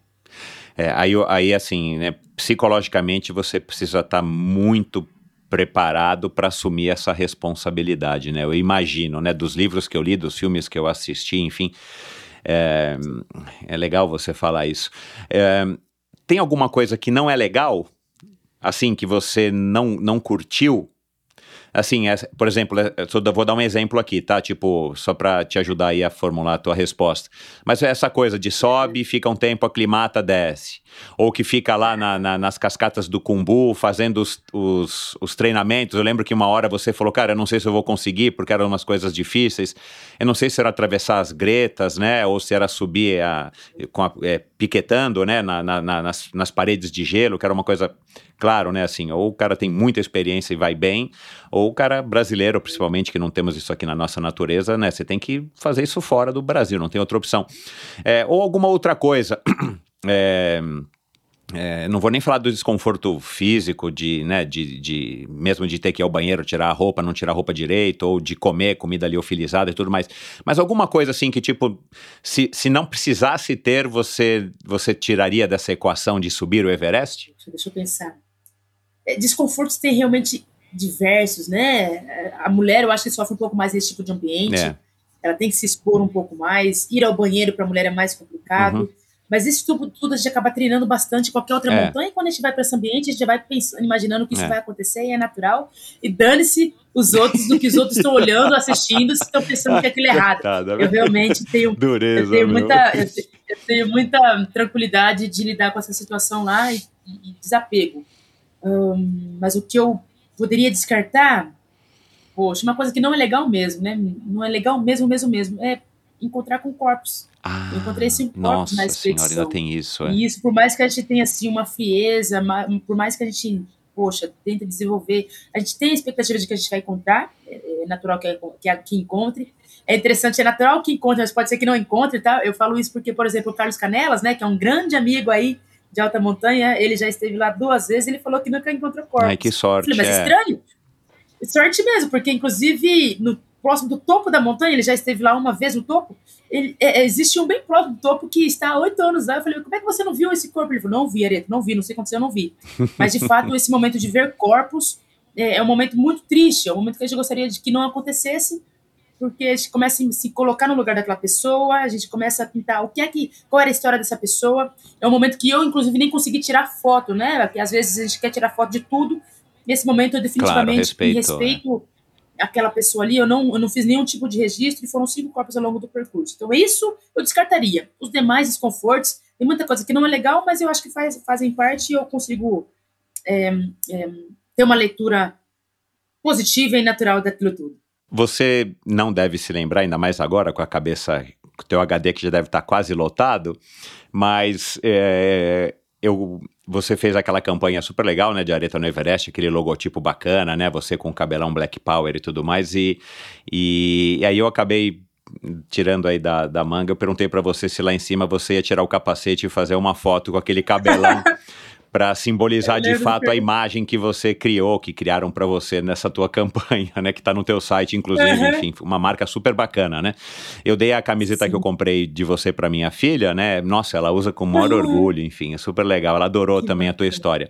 S2: é aí, aí, assim, né, psicologicamente você precisa estar muito preparado para assumir essa responsabilidade, né? Eu imagino, né, dos livros que eu li, dos filmes que eu assisti, enfim, É, é legal você falar isso. É, tem alguma coisa que não é legal? Assim, que você não, não curtiu? Assim, é, por exemplo, é, vou dar um exemplo aqui, tá? Tipo, só para te ajudar aí a formular a tua resposta. Mas é essa coisa de sobe, fica um tempo, aclimata, desce. Ou que fica lá na, na, nas cascatas do Cumbu fazendo os, os, os, treinamentos. Eu lembro que uma hora você falou, cara, eu não sei se eu vou conseguir, porque eram umas coisas difíceis. Eu não sei se era atravessar as gretas, né? Ou se era subir a, a, é, piquetando, né? Na, na, nas, nas paredes de gelo, que era uma coisa claro, né? Assim, ou o cara tem muita experiência e vai bem, ou o cara brasileiro, principalmente, que não temos isso aqui na nossa natureza, né? Você tem que fazer isso fora do Brasil, não tem outra opção. É, ou alguma outra coisa. é, é, não vou nem falar do desconforto físico, de, né, de, de, mesmo de ter que ir ao banheiro, tirar a roupa, não tirar a roupa direito, ou de comer comida liofilizada e tudo mais. Mas alguma coisa assim que, tipo, se, se não precisasse ter, você, você tiraria dessa equação de subir o Everest?
S1: Deixa eu pensar. É, desconfortos tem realmente diversos, né? A mulher, eu acho que sofre um pouco mais desse tipo de ambiente. É. Ela tem que se expor um pouco mais. Ir ao banheiro para a mulher é mais complicado. Uhum. Mas isso tudo, tudo, a gente acaba treinando bastante qualquer outra é. montanha. E quando a gente vai para esse ambiente, a gente já vai pensando, imaginando que isso é. vai acontecer e é natural. E dane-se os outros do que os outros estão olhando, assistindo, se estão pensando que aquilo é errado. eu realmente tenho, Dureza, eu tenho muita, eu, eu, tenho muita tranquilidade de lidar com essa situação lá e, e desapego. Um, mas o que eu poderia descartar, poxa, uma coisa que não é legal mesmo, né? Não é legal mesmo, mesmo, mesmo, é encontrar com corpos.
S2: Ah,
S1: eu encontrei esse corpo
S2: nossa
S1: na expedição.
S2: Senhora, ainda tem isso, é.
S1: E isso, por mais que a gente tenha assim uma frieza, por mais que a gente, poxa, tente desenvolver, a gente tem a expectativa de que a gente vai encontrar, é, é natural que, que, que encontre. É interessante, é natural que encontre, mas pode ser que não encontre, tá? Eu falo isso porque, por exemplo, o Carlos Canelas, né, que é um grande amigo aí de alta montanha, ele já esteve lá duas vezes, ele falou que nunca encontrou corpos.
S2: Ai, que sorte.
S1: Falei, mas é. estranho. Sorte mesmo, porque inclusive no próximo do topo da montanha, ele já esteve lá uma vez no topo, ele, é, é, existe um bem próximo do topo que está há oito anos lá. Eu falei, como é que você não viu esse corpo? Ele falou, não vi, Areto, não vi, não sei o que aconteceu, eu não vi. Mas de fato, esse momento de ver corpos é, é, um momento muito triste, é um momento que a gente gostaria de que não acontecesse, porque a gente começa a se colocar no lugar daquela pessoa, a gente começa a tentar o que é que, qual era a história dessa pessoa. É um momento que eu, inclusive, nem consegui tirar foto, né? Porque às vezes a gente quer tirar foto de tudo. Nesse momento, eu definitivamente claro, respeito, respeito é. aquela pessoa ali. Eu não, eu não fiz nenhum tipo de registro e foram cinco corpos ao longo do percurso. Então, isso eu descartaria. Os demais desconfortos, tem muita coisa que não é legal, mas eu acho que faz, fazem parte e eu consigo é, é, ter uma leitura positiva e natural daquilo tudo.
S2: Você não deve se lembrar, ainda mais agora com a cabeça, com o teu HD que já deve estar quase lotado, mas é, eu, você fez aquela campanha super legal, né, de Areta no Everest, aquele logotipo bacana, né, você com o cabelão Black Power e tudo mais, e, e, e aí eu acabei tirando aí da, da manga, eu perguntei para você se lá em cima você ia tirar o capacete e fazer uma foto com aquele cabelão para simbolizar de fato a imagem que você criou, que criaram para você nessa tua campanha, né, que tá no teu site, inclusive, uhum. enfim, uma marca super bacana, né? Eu dei a camiseta Sim. que eu comprei de você para minha filha, né? Nossa, ela usa com maior uhum. orgulho, enfim, é super legal. Ela adorou que também bacana. a tua história.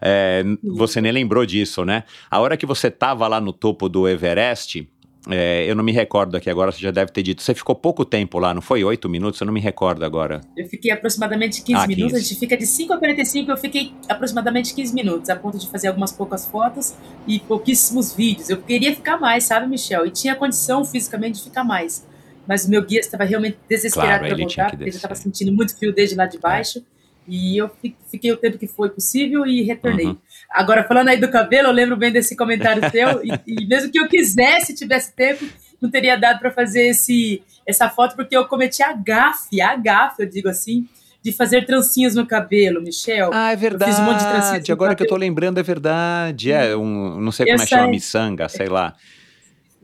S2: É, você nem lembrou disso, né? A hora que você tava lá no topo do Everest, é, eu não me recordo aqui agora, você já deve ter dito. Você ficou pouco tempo lá, não foi? Oito minutos? Eu não me recordo agora.
S1: Eu fiquei aproximadamente 15 ah, minutos. 15. A gente fica de 5 a 45, eu fiquei aproximadamente 15 minutos, a ponto de fazer algumas poucas fotos e pouquíssimos vídeos. Eu queria ficar mais, sabe, Michel? E tinha condição fisicamente de ficar mais. Mas o meu guia estava realmente desesperado claro, para voltar, porque ele estava sentindo muito frio desde lá de baixo. É. E eu fiquei o tempo que foi possível e retornei. Uhum. Agora, falando aí do cabelo, eu lembro bem desse comentário teu, e, e, mesmo que eu quisesse, tivesse tempo, não teria dado para fazer esse, essa foto, porque eu cometi a gafe, a gafe, eu digo assim, de fazer trancinhas no cabelo, Michel.
S2: Ah, é verdade. Eu fiz um monte de trancinhas Agora que eu tô lembrando, é verdade. É, um, não sei como eu é que chama, miçanga, sei lá.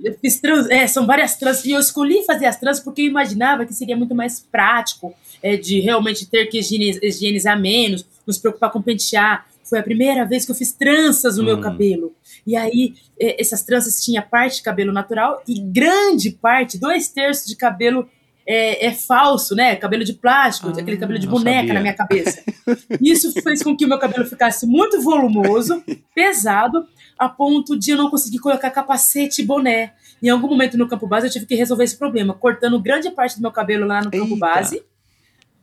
S1: Eu fiz trans, é, são várias trans, e eu escolhi fazer as trans porque eu imaginava que seria muito mais prático, é, de realmente ter que higienizar menos, nos preocupar com pentear. Foi a primeira vez que eu fiz tranças no hum. meu cabelo. E aí, é, essas tranças tinha parte de cabelo natural e grande parte, dois terços de cabelo é, é falso, né? Cabelo de plástico,
S2: Ah,
S1: aquele cabelo de boneca
S2: sabia.
S1: na minha cabeça. Isso fez com que o meu cabelo ficasse muito volumoso, pesado, a ponto de eu não conseguir colocar capacete e boné. Em algum momento no campo base eu tive que resolver esse problema, cortando grande parte do meu cabelo lá no campo
S2: Eita.
S1: base.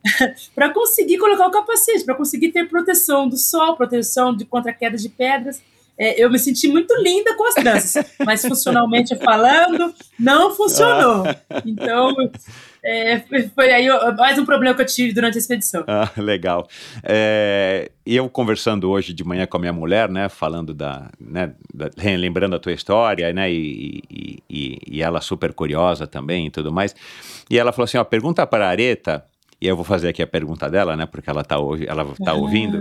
S1: para conseguir colocar o capacete, para conseguir ter proteção do sol, proteção de contra quedas de pedras. É, eu me senti muito linda com as tranças, mas funcionalmente falando, não funcionou. Então, é, foi- aí mais um problema que eu tive durante a expedição.
S2: Ah, legal. É, e eu conversando hoje de manhã com a minha mulher, né, falando da, né, da- lembrando a tua história, né, e, e, e- e ela super curiosa também e tudo mais. E ela falou assim, ó, pergunta para a Areta, e eu vou fazer aqui a pergunta dela, né, porque ela tá, ouvi- ela tá
S1: Ah.
S2: ouvindo.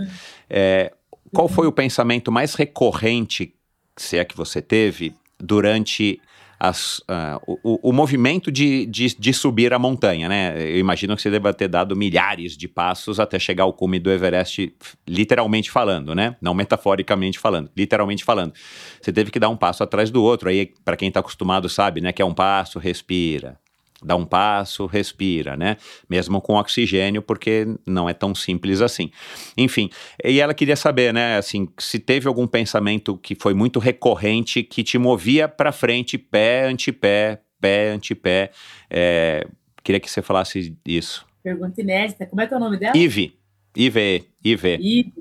S2: É, qual foi o pensamento mais recorrente, se é que você teve, durante as, o, o- o movimento de, de, de subir a montanha, né? Eu imagino que você deva ter dado milhares de passos até chegar ao cume do Everest, literalmente falando, né? Não metaforicamente falando, literalmente falando. Você teve que dar um passo atrás do outro. Aí, para quem está acostumado, sabe, né? Que é um passo, respira. Dá um passo, respira, né? Mesmo com oxigênio, porque não é tão simples assim. Enfim, e ela queria saber, né, assim, se teve algum pensamento que foi muito recorrente que te movia para frente, pé, antepé, pé, antepé. É, queria que você falasse isso.
S1: Pergunta inédita. Como é que é o nome dela?
S2: Ive, Ive, Ive.
S1: Ive.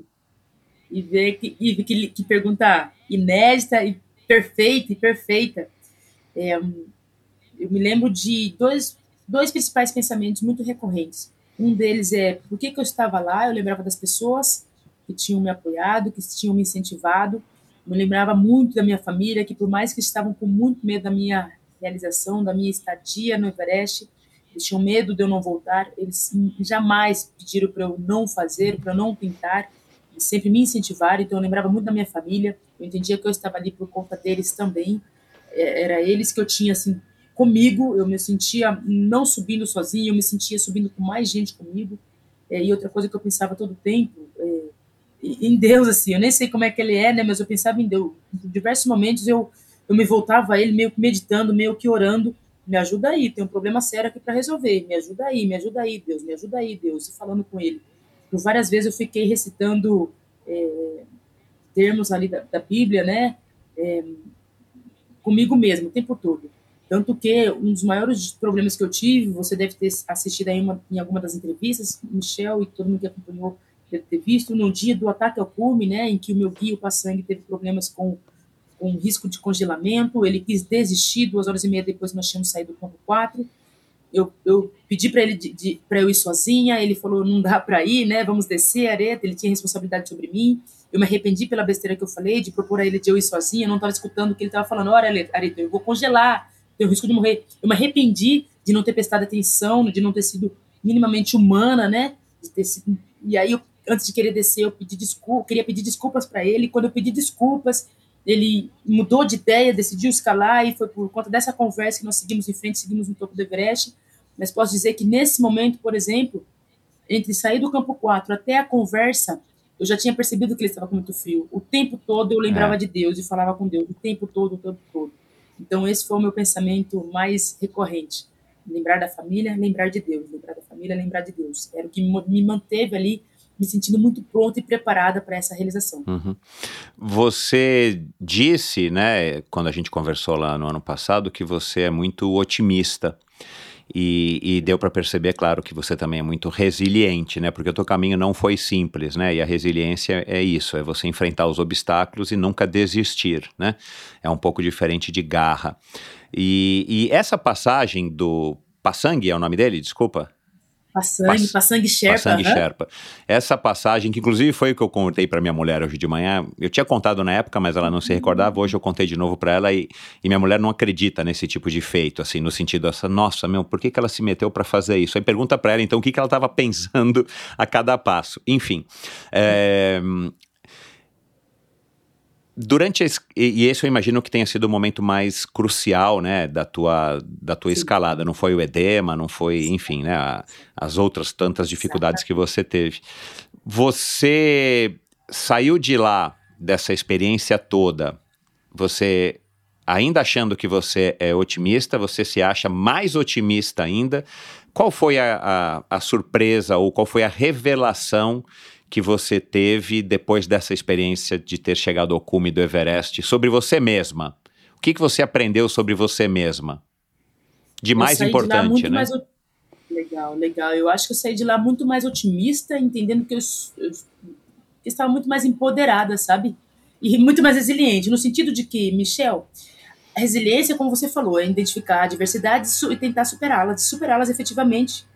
S1: Ive que, Ive que, que pergunta inédita e perfeita e perfeita. É, eu me lembro de dois, dois principais pensamentos muito recorrentes. Um deles é por que, que eu estava lá? Eu lembrava das pessoas que tinham me apoiado, que tinham me incentivado. Eu lembrava muito da minha família, que por mais que estavam com muito medo da minha realização, da minha estadia no Everest, eles tinham medo de eu não voltar, eles jamais pediram para eu não fazer, para eu não tentar, eles sempre me incentivaram, então eu lembrava muito da minha família, eu entendia que eu estava ali por conta deles também, É, era eles que eu tinha, assim, comigo, eu me sentia não subindo sozinho, eu me sentia subindo com mais gente comigo, É, e outra coisa que eu pensava todo tempo, é, em Deus, assim, eu nem sei como é que ele é, né, mas eu pensava em Deus, em diversos momentos eu, eu me voltava a ele meio que meditando, meio que orando, me ajuda aí, tem um problema sério aqui para resolver, me ajuda aí, me ajuda aí, Deus, me ajuda aí, Deus, e falando com ele. Por várias vezes eu fiquei recitando é, termos ali da, da Bíblia, né, é, comigo mesmo, o tempo todo. Tanto que um dos maiores problemas que eu tive, você deve ter assistido aí uma, em alguma das entrevistas, Michel e todo mundo que acompanhou deve ter visto, no dia do ataque ao cume, né, em que o meu guia, o Passangue, teve problemas com com risco de congelamento, ele quis desistir, duas horas e meia depois nós tínhamos saído do ponto 4, eu, eu pedi para ele de, de, eu ir sozinha, ele falou, não dá para ir, né, vamos descer, Areta, ele tinha responsabilidade sobre mim, eu me arrependi pela besteira que eu falei, de propor a ele de eu ir sozinha, eu não estava escutando o que ele estava falando, olha, Areta, eu vou congelar, tenho risco de morrer, eu me arrependi de não ter prestado atenção, de não ter sido minimamente humana, né, sido, e aí eu, antes de querer descer, eu pedi desculpa, queria pedir desculpas para ele, quando eu pedi desculpas, ele mudou de ideia, decidiu escalar e foi por conta dessa conversa que nós seguimos em frente, seguimos no topo do Everest. Mas posso dizer que nesse momento, por exemplo, entre sair do campo 4 até a conversa, eu já tinha percebido que ele estava com muito frio. O tempo todo eu lembrava
S2: É.
S1: de Deus e falava com Deus, o tempo todo, o tempo todo. Então esse foi o meu pensamento mais recorrente. Lembrar da família, lembrar de Deus. Lembrar da família, lembrar de Deus. Era o que me manteve ali, me sentindo muito pronta e preparada para essa realização.
S2: Uhum. Você disse, né, quando a gente conversou lá no ano passado, que você é muito otimista. E, e deu para perceber, claro, que você também é muito resiliente, né? Porque o teu caminho não foi simples, né? E a resiliência é isso, é você enfrentar os obstáculos e nunca desistir, né? É um pouco diferente de garra. E, e essa passagem do Passang é o nome dele? Desculpa.
S1: Passangue,
S2: Pass-
S1: Passangue Sherpa.
S2: Passangue
S1: aham.
S2: Sherpa. Essa passagem, que inclusive foi o que eu contei para minha mulher hoje de manhã, eu tinha contado na época, mas ela não se recordava, hoje eu contei de novo para ela e, e minha mulher não acredita nesse tipo de feito, assim, no sentido essa, nossa, meu, por que, que ela se meteu para fazer isso? Aí pergunta para ela, então, o que, que ela estava pensando a cada passo. Enfim, é, Durante esse, e esse eu imagino que tenha sido o momento mais crucial, né, da tua, da tua escalada. Não foi o edema, não foi, enfim, né, a- as outras tantas dificuldades que você teve. Você saiu de lá dessa experiência toda. Você ainda achando que você é otimista, você se acha mais otimista ainda. Qual foi a, a, a surpresa ou qual foi a revelação que você teve depois dessa experiência de ter chegado ao cume do Everest sobre você mesma? O que, que você aprendeu sobre você mesma? De mais
S1: eu
S2: importante,
S1: de
S2: né?
S1: mais Legal, legal. Eu acho que eu saí de lá muito mais otimista, entendendo que eu, eu, que estava muito mais empoderada, sabe? E muito mais resiliente, no sentido de que, Michel, a resiliência, como você falou, é identificar adversidades e tentar superá-las, superá-las efetivamente,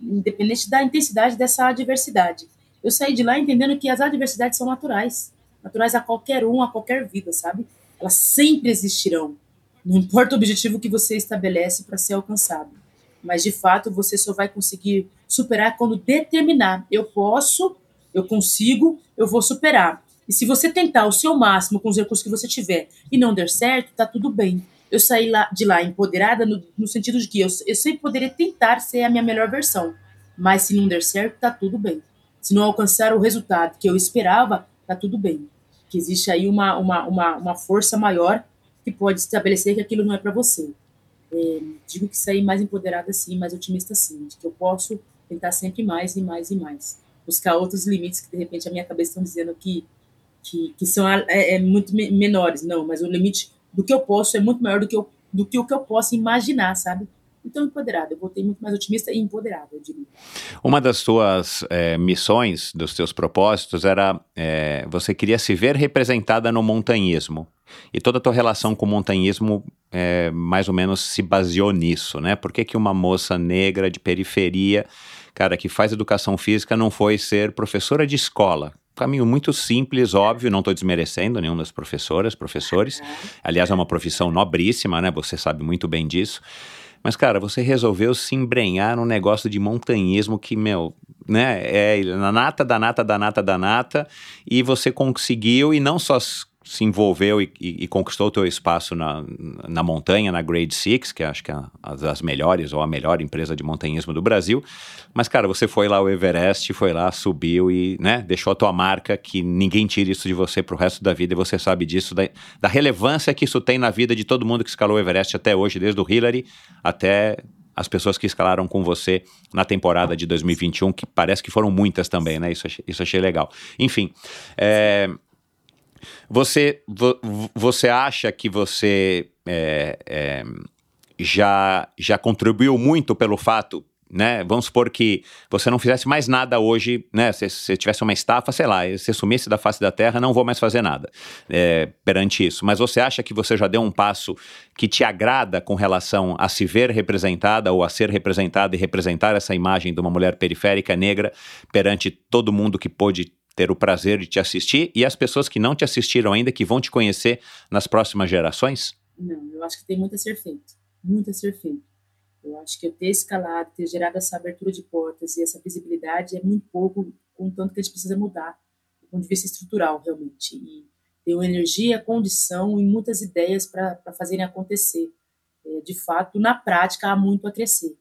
S1: independente da intensidade dessa adversidade. Eu saí de lá entendendo que as adversidades são naturais, naturais a qualquer um, a qualquer vida, sabe? Elas sempre existirão. Não importa o objetivo que você estabelece para ser alcançado. Mas, de fato, você só vai conseguir superar quando determinar. Eu posso, eu consigo, eu vou superar. E se você tentar o seu máximo com os recursos que você tiver e não der certo, tá tudo bem. Eu saí lá, de lá empoderada no, no sentido de que eu, eu sempre poderia tentar ser a minha melhor versão. Mas se não der certo, tá tudo bem. Se não alcançar o resultado que eu esperava, tá tudo bem. Que existe aí uma, uma, uma, uma força maior que pode estabelecer que aquilo não é para você. É, digo que sair mais empoderada sim, mais otimista sim, de que eu posso tentar sempre mais e mais e mais. Buscar outros limites que de repente a minha cabeça estão dizendo que, que, que são é, é muito me menores. Não, mas o limite do que eu posso é muito maior do que, eu, do que o que eu posso imaginar, sabe? Então, empoderada. Eu voltei muito mais otimista e empoderada, eu diria.
S2: Uma das suas é, missões, dos seus propósitos, era é, você queria se ver representada no montanhismo. E toda a tua relação com o montanhismo é, mais ou menos se baseou nisso, né? Por que, que uma moça negra de periferia, cara, que faz educação física, não foi ser professora de escola? Caminho muito simples, óbvio, não estou desmerecendo nenhuma das professoras, professores. Aliás, é uma profissão nobríssima, né? Você sabe muito bem disso. Mas, cara, você resolveu se embrenhar num negócio de montanhismo que, meu, né, é na nata da nata da nata da nata, e você conseguiu, e não só se envolveu e, e, e conquistou o teu espaço na, na montanha, na Grade Six, que acho que é uma das melhores, ou a melhor empresa de montanhismo do Brasil, mas, cara, você foi lá ao Everest, foi lá, subiu e, né, deixou a tua marca, que ninguém tira isso de você pro resto da vida, e você sabe disso, da, da relevância que isso tem na vida de todo mundo que escalou o Everest até hoje, desde o Hillary até as pessoas que escalaram com você na temporada de 2021, que parece que foram muitas também, né? Isso, isso achei legal. Enfim, é, você, vo, você acha que você é, é, já, já contribuiu muito pelo fato, né? Vamos supor que você não fizesse mais nada hoje, né? Se você tivesse uma estafa, sei lá, você sumisse da face da terra, não vou mais fazer nada é, perante isso. Mas você acha que você já deu um passo que te agrada com relação a se ver representada ou a ser representada e representar essa imagem de uma mulher periférica negra perante todo mundo que pôde ter o prazer de te assistir e as pessoas que não te assistiram ainda, que vão te conhecer nas próximas gerações?
S1: Não, eu acho que tem muito a ser feito. Muito a ser feito. Eu acho que eu ter escalado, ter gerado essa abertura de portas e essa visibilidade é muito pouco, com tanto que a gente precisa mudar, do ponto de vista estrutural, realmente. E ter energia, condição e muitas ideias para fazerem acontecer. É, de fato, na prática, há muito a crescer.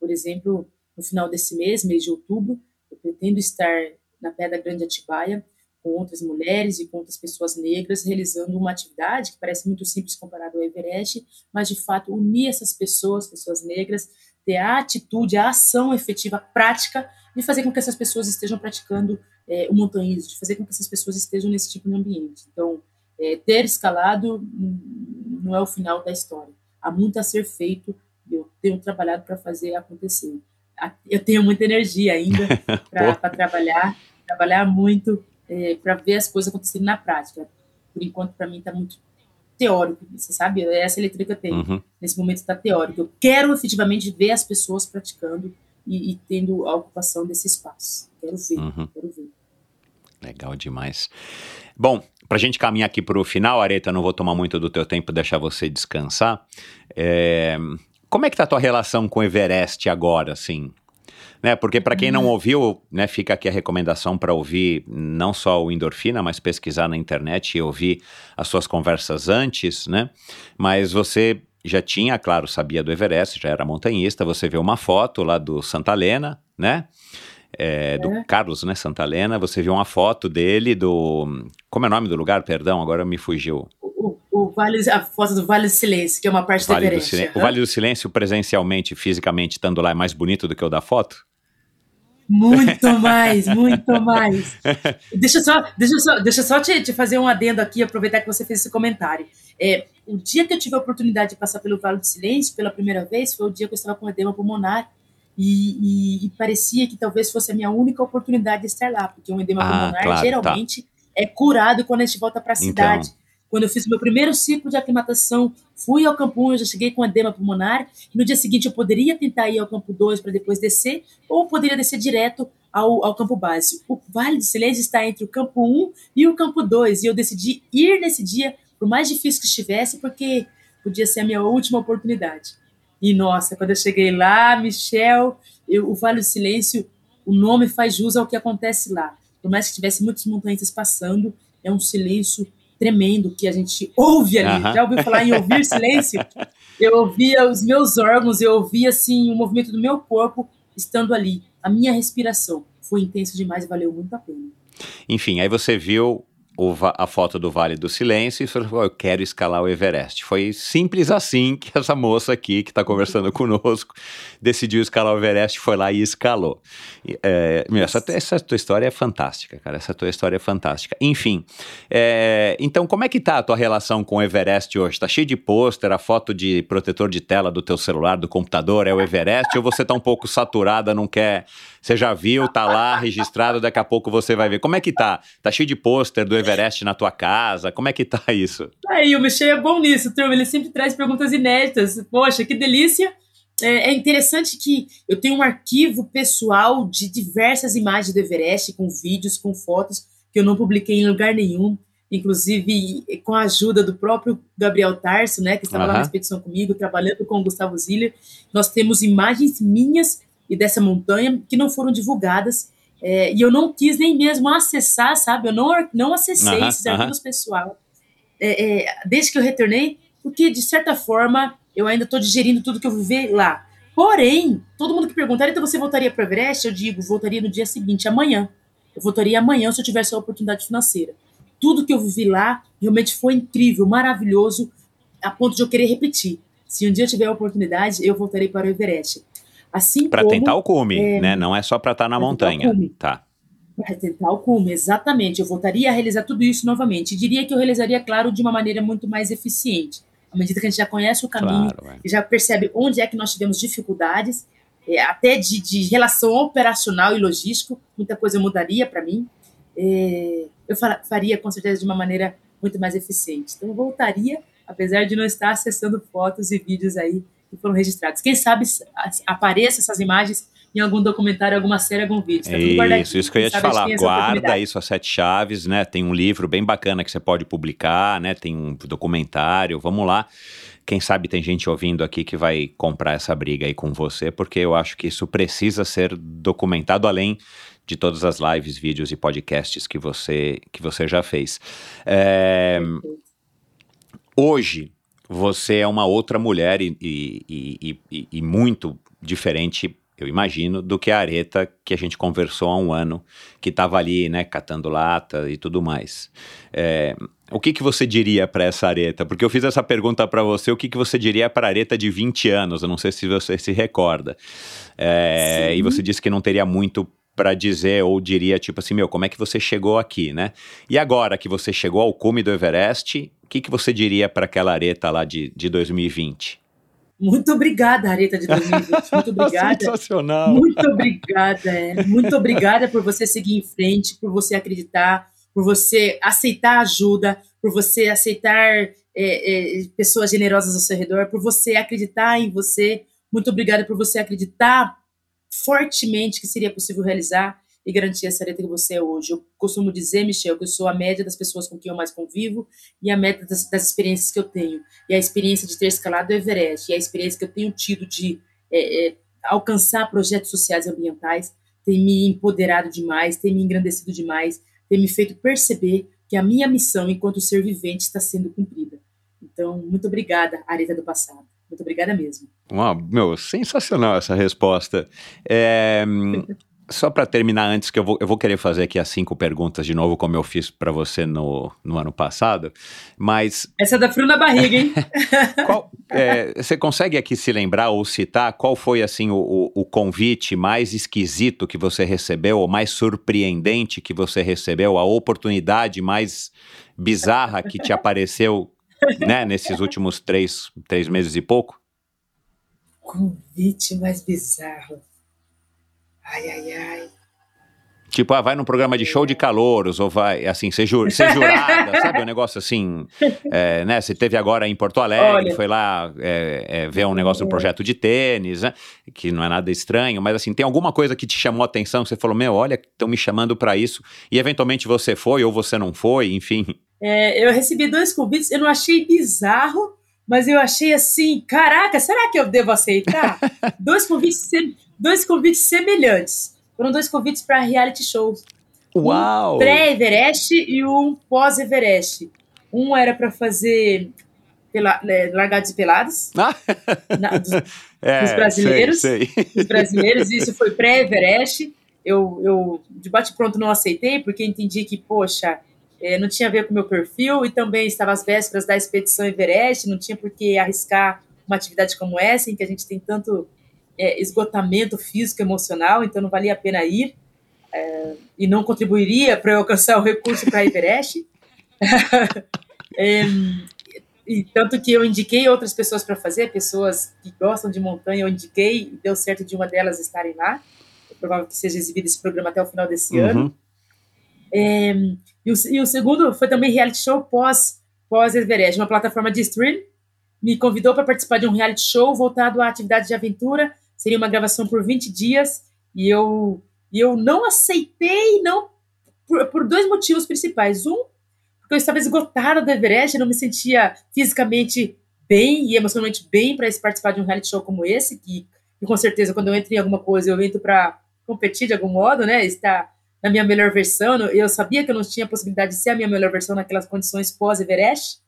S1: Por exemplo, no final desse mês, mês de outubro, eu pretendo estar na Pedra Grande Atibaia, com outras mulheres e com outras pessoas negras, realizando uma atividade que parece muito simples comparado ao Everest, mas de fato unir essas pessoas, pessoas negras, ter a atitude, a ação efetiva, prática, de fazer com que essas pessoas estejam praticando é, o montanhismo, de fazer com que essas pessoas estejam nesse tipo de ambiente. Então, é, ter escalado não é o final da história. Há muito a ser feito e eu tenho trabalhado para fazer acontecer. Eu tenho muita energia ainda para trabalhar, trabalhar muito é, para ver as coisas acontecerem na prática. Por enquanto, para mim, está muito teórico, você sabe? É essa leitura que eu tenho.
S2: Uhum.
S1: Nesse momento está teórico. Eu quero efetivamente ver as pessoas praticando e, e tendo a ocupação desse espaço. Quero ver,
S2: Uhum.
S1: quero ver.
S2: Legal demais. Bom, para a gente caminhar aqui para o final, Areta, não vou tomar muito do teu tempo, deixar você descansar. É, Como é que tá a tua relação com o Everest agora, assim? Né, porque para quem não ouviu, né, fica aqui a recomendação para ouvir não só o Endorfina, mas pesquisar na internet e ouvir as suas conversas antes, né? Mas você já tinha, claro, sabia do Everest, já era montanhista, você vê uma foto lá do Santa Helena, né? É, do
S1: É.
S2: Carlos, né, Santa Helena, você viu uma foto dele do... Como é o nome do lugar? Perdão, agora me fugiu.
S1: Vale, a foto do Vale do Silêncio, que é uma parte
S2: Vale
S1: Everest.
S2: Silêncio. O. Vale do Silêncio, presencialmente, fisicamente, estando lá, é mais bonito do que o da foto?
S1: Muito mais, muito mais. Deixa eu só, deixa eu só, deixa eu só te, te fazer um adendo aqui, aproveitar que você fez esse comentário. É, o dia que eu tive a oportunidade de passar pelo Vale do Silêncio pela primeira vez foi o dia que eu estava com edema pulmonar e, e- e parecia que talvez fosse a minha única oportunidade de estar lá, porque um edema
S2: Ah,
S1: pulmonar
S2: claro,
S1: geralmente é curado quando a gente volta para a
S2: Então.
S1: Quando eu fiz o meu primeiro ciclo de aclimatação, fui ao campo 1, eu já cheguei com edema pulmonar, e no dia seguinte eu poderia tentar ir ao campo 2 para depois descer, ou poderia descer direto ao, ao campo base. O Vale do Silêncio está entre o campo 1 e o campo 2, e eu decidi ir nesse dia, por mais difícil que estivesse, porque podia ser a minha última oportunidade. E nossa, quando eu cheguei lá, Michel, eu- o Vale do Silêncio, o nome faz jus ao que acontece lá. Por mais que tivesse muitos montanhistas passando, é um silêncio tremendo que a gente ouve ali.
S2: Aham.
S1: Já ouviu falar em ouvir silêncio? Eu ouvia os meus órgãos, eu ouvia assim o movimento do meu corpo estando ali. A minha respiração foi intenso demais e valeu muito a pena.
S2: Enfim, aí você viu a foto do Vale do Silêncio e falou: eu quero escalar o Everest. Foi simples assim que essa moça aqui, que está conversando conosco, decidiu escalar o Everest, foi lá e escalou. É, meu, essa, essa tua história é fantástica, cara. Essa tua história é fantástica. Enfim, é, então como é que tá a tua relação com o Everest hoje? Tá cheio de pôster, a foto de protetor de tela do teu celular, do computador, é o Everest? ou você tá um pouco saturada, não quer... Você já viu, tá lá registrado, daqui a pouco você vai ver. Como é que tá? Tá cheio de pôster do Everest na tua casa? Como é que tá isso?
S1: Aí, o Michel é bom nisso, turma. Ele sempre traz perguntas inéditas. Poxa, que delícia. É, é interessante que eu tenho um arquivo pessoal de diversas imagens do Everest, com vídeos, com fotos, que eu não publiquei em lugar nenhum. Inclusive, com a ajuda do próprio Gabriel Tarso, né, que estava lá
S2: Aham.
S1: na expedição comigo, trabalhando com o Gustavo Ziller. Nós temos imagens minhas e dessa montanha que não foram divulgadas. é, e eu não quis nem mesmo acessar, sabe? Eu não, não acessei
S2: Aham,
S1: esses arquivos pessoal é, é, desde que eu retornei, porque de certa forma eu ainda estou digerindo tudo que eu vivi lá. Porém, todo mundo que perguntar, então você voltaria para o Everest? Eu digo, voltaria no dia seguinte, amanhã. Eu voltaria amanhã se eu tivesse a oportunidade financeira. Tudo que eu vivi lá realmente foi incrível, maravilhoso, a ponto de eu querer repetir. Se um dia eu tiver a oportunidade, eu voltarei para o Everest. Assim
S2: Pra
S1: como
S2: tentar o cume,
S1: é,
S2: né? Não é só pra estar na
S1: tentar o
S2: montanha. Tá.
S1: para tentar o cume, exatamente. Eu voltaria a realizar tudo isso novamente. E diria que eu realizaria, claro, de uma maneira muito mais eficiente. À medida que a gente já conhece o caminho,
S2: Claro, é.
S1: e já percebe onde é que nós tivemos dificuldades, é, até de, de relação operacional e logístico, muita coisa mudaria para mim. É, eu fa- faria, com certeza, de uma maneira muito mais eficiente. Então, eu voltaria, apesar de não estar acessando fotos e vídeos aí que foram registrados. Quem sabe s- as- apareça essas imagens em algum documentário, alguma série, algum vídeo. Tá.
S2: Isso, isso que eu ia te
S1: sabe
S2: falar.
S1: essa
S2: Guarda aí suas sete chaves, né? Tem um livro bem bacana que você pode publicar, né? Tem um documentário. Vamos lá. Quem sabe tem gente ouvindo aqui que vai comprar essa briga aí com você, porque eu acho que isso precisa ser documentado além de todas as lives, vídeos e podcasts que você, que você já fez. É, hoje, você é uma outra mulher e- e- e- e muito diferente, eu imagino, do que a Areta que a gente conversou há um ano, que estava ali, né, catando lata e tudo mais. É, o que, que você diria para essa Areta? Porque eu fiz essa pergunta para você, o que, que você diria para a Areta de 20 anos? Eu não sei se você se recorda. É, e você disse que não teria muito para dizer, ou diria tipo assim, meu, como é que você chegou aqui, né? E agora que você chegou ao cume do Everest, o que, que você diria para aquela areta lá de, de 2020?
S1: Muito obrigada, Areta de 2020. Muito obrigada.
S2: Sensacional!
S1: Muito obrigada, é. muito obrigada por você seguir em frente, por você acreditar, por você aceitar ajuda, por você aceitar é, é, pessoas generosas ao seu redor, por você acreditar em você. Muito obrigada por você acreditar fortemente que seria possível realizar e garantir essa areta que você é hoje. Eu costumo dizer, Michel, que eu sou a média das pessoas com quem eu mais convivo e a média das, das experiências que eu tenho. E a experiência de ter escalado o Everest, e a experiência que eu tenho tido de é, é, alcançar projetos sociais e ambientais tem me empoderado demais, tem me engrandecido demais, tem me feito perceber que a minha missão enquanto ser vivente está sendo cumprida. Então, muito obrigada, Areta do passado. Muito obrigada mesmo.
S2: Uau, meu, sensacional essa resposta. É, Só para terminar antes, que eu vou, eu vou querer fazer aqui as cinco perguntas de novo, como eu fiz para você no, no ano passado, mas
S1: Essa é da frio na barriga, hein?
S2: qual- é, você consegue aqui se lembrar ou citar qual foi assim o, o- convite mais esquisito que você recebeu, ou mais surpreendente que você recebeu, a oportunidade mais bizarra que te apareceu né, nesses últimos três, três meses e pouco?
S1: Convite mais bizarro. Ai, ai, ai.
S2: Tipo, ah, vai num programa de show de calouros, ou vai, assim, ser, ju ser jurada, sabe? Um negócio assim, é, né? Você teve agora em Porto Alegre,
S1: Olha.
S2: foi lá é, é, ver um negócio do projeto de tênis, né? Que não é nada estranho, mas assim, tem alguma coisa que te chamou a atenção, que você falou, meu, olha, estão me chamando pra isso, e eventualmente você foi, ou você não foi, enfim.
S1: É, eu recebi dois convites, eu não achei bizarro, mas eu achei assim, caraca, será que eu devo aceitar? dois, convites, se- dois convites semelhantes. Foram dois convites para reality shows.
S2: Uau!
S1: Pré-Everest e um pós-Everest. Um era para fazer pela, é, largados e pelados,
S2: Ah,
S1: na- dos,
S2: é,
S1: dos brasileiros.
S2: Sei, sei.
S1: dos brasileiros, isso foi pré-Everest. Eu, eu, de bate-pronto, não aceitei, porque entendi que, poxa, eh, não tinha a ver com o meu perfil, e também estava às vésperas da expedição Everest, não tinha por que arriscar uma atividade como essa, em que a gente tem tanto eh, esgotamento físico e emocional, então não valia a pena ir, eh, e não contribuiria para eu alcançar o recurso para Everest. Em, e tanto que eu indiquei outras pessoas para fazer, pessoas que gostam de montanha, eu indiquei, deu certo de uma delas estarem lá. É provável que seja exibido esse programa até o final desse ano.
S2: Uhum.
S1: É, e, o, e o segundo foi também reality show pós, pós Everest, uma plataforma de stream. Me convidou para participar de um reality show voltado à atividade de aventura. Seria uma gravação por 20 dias. E eu, eu não aceitei, não por, por dois motivos principais. Um, porque eu estava esgotada do Everest, eu não me sentia fisicamente bem e emocionalmente bem para participar de um reality show como esse, que, que com certeza quando eu entro em alguma coisa eu entro para competir de algum modo, né? Estar na minha melhor versão. Eu sabia que eu não tinha possibilidade de ser a minha melhor versão naquelas condições pós-Everest.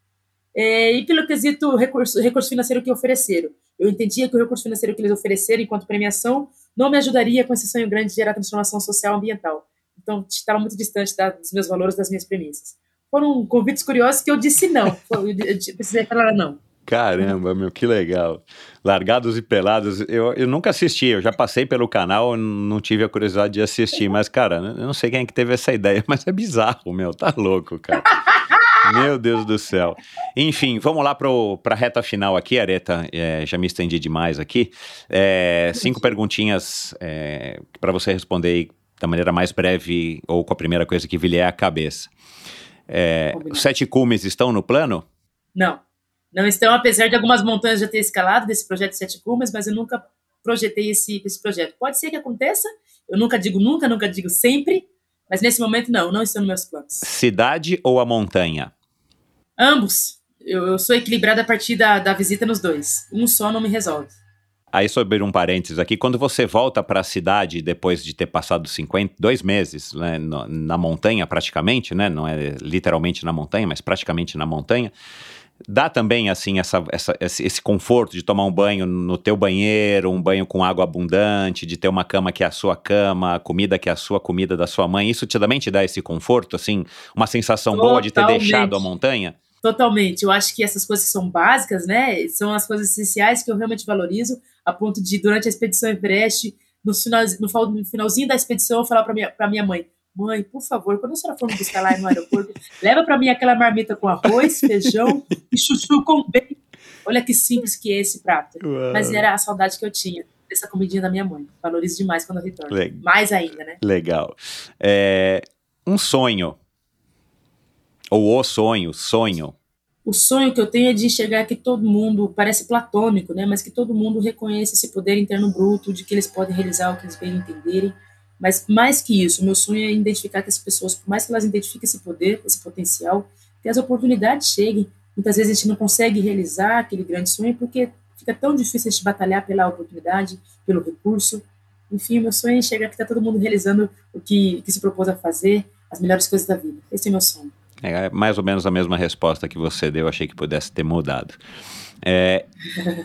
S1: É, e pelo quesito recurso, recurso financeiro que ofereceram. Eu entendia que o recurso financeiro que eles ofereceram enquanto premiação não me ajudaria com esse sonho grande de gerar transformação social e ambiental. Então, estava muito distante da, dos meus valores, das minhas premissas. Foram convites curiosos que eu disse não. Eu, eu precisei falar não.
S2: Caramba, meu, que legal. Largados e Pelados, eu, eu nunca assisti, eu já passei pelo canal, não tive a curiosidade de assistir, mas, cara, eu não sei quem é que teve essa ideia, mas é bizarro, meu, tá louco, cara. Meu Deus do céu. Enfim, vamos lá para a reta final aqui, Areta. É, já me estendi demais aqui. É, cinco perguntinhas é, para você responder aí da maneira mais breve ou com a primeira coisa que vier à cabeça. É, os sete cumes estão no plano?
S1: Não. Não estão, apesar de algumas montanhas já ter escalado desse projeto Sete Cumas, mas eu nunca projetei esse, esse projeto. Pode ser que aconteça, eu nunca digo nunca, nunca digo sempre, mas nesse momento não, não estão nos meus planos.
S2: Cidade ou a montanha?
S1: Ambos. Eu, eu sou equilibrada a partir da, da visita nos dois. Um só não me resolve.
S2: Aí, sobre um parênteses aqui, quando você volta para a cidade depois de ter passado 50, dois meses né, no- na montanha, praticamente, né? Não é literalmente na montanha, mas praticamente na montanha. Dá também, assim, essa, essa- esse, conforto de tomar um banho no teu banheiro, um banho com água abundante, de ter uma cama que é a sua cama, comida que é a sua comida da sua mãe. Isso te, também te dá esse conforto, assim, uma sensação boa de ter
S1: Totalmente.
S2: deixado a montanha?
S1: Totalmente. Eu acho que essas coisas são básicas, né? São as coisas essenciais que eu realmente valorizo, a ponto de, durante a expedição Everest, no, final, no, finalzinho da expedição, eu falar para minha, pra minha mãe: Mãe, por favor, quando a senhora for me buscar lá no aeroporto, leva para mim aquela marmita com arroz, feijão e chuchu com bacon. Olha que simples que é esse prato. Mas era a saudade que eu tinha dessa comidinha da minha mãe. Valorizo demais quando eu retorno.
S2: Le-
S1: Mais ainda, né?
S2: Legal. É, um sonho. Ou o sonho, sonho.
S1: O sonho que eu tenho é de enxergar que todo mundo, parece platônico, né? Mas que todo mundo reconhece esse poder interno bruto, de que eles podem realizar o que eles bem entenderem. Mas mais que isso, meu sonho é identificar que as pessoas, por mais que elas identifiquem esse poder, esse potencial, que as oportunidades cheguem. Muitas vezes a gente não consegue realizar aquele grande sonho porque fica tão difícil a gente batalhar pela oportunidade, pelo recurso. Enfim, meu sonho é enxergar que está todo mundo realizando o que, que se propôs a fazer, as melhores coisas da vida. Esse é meu sonho.
S2: É mais ou menos a mesma resposta que você deu, achei que pudesse ter mudado. É,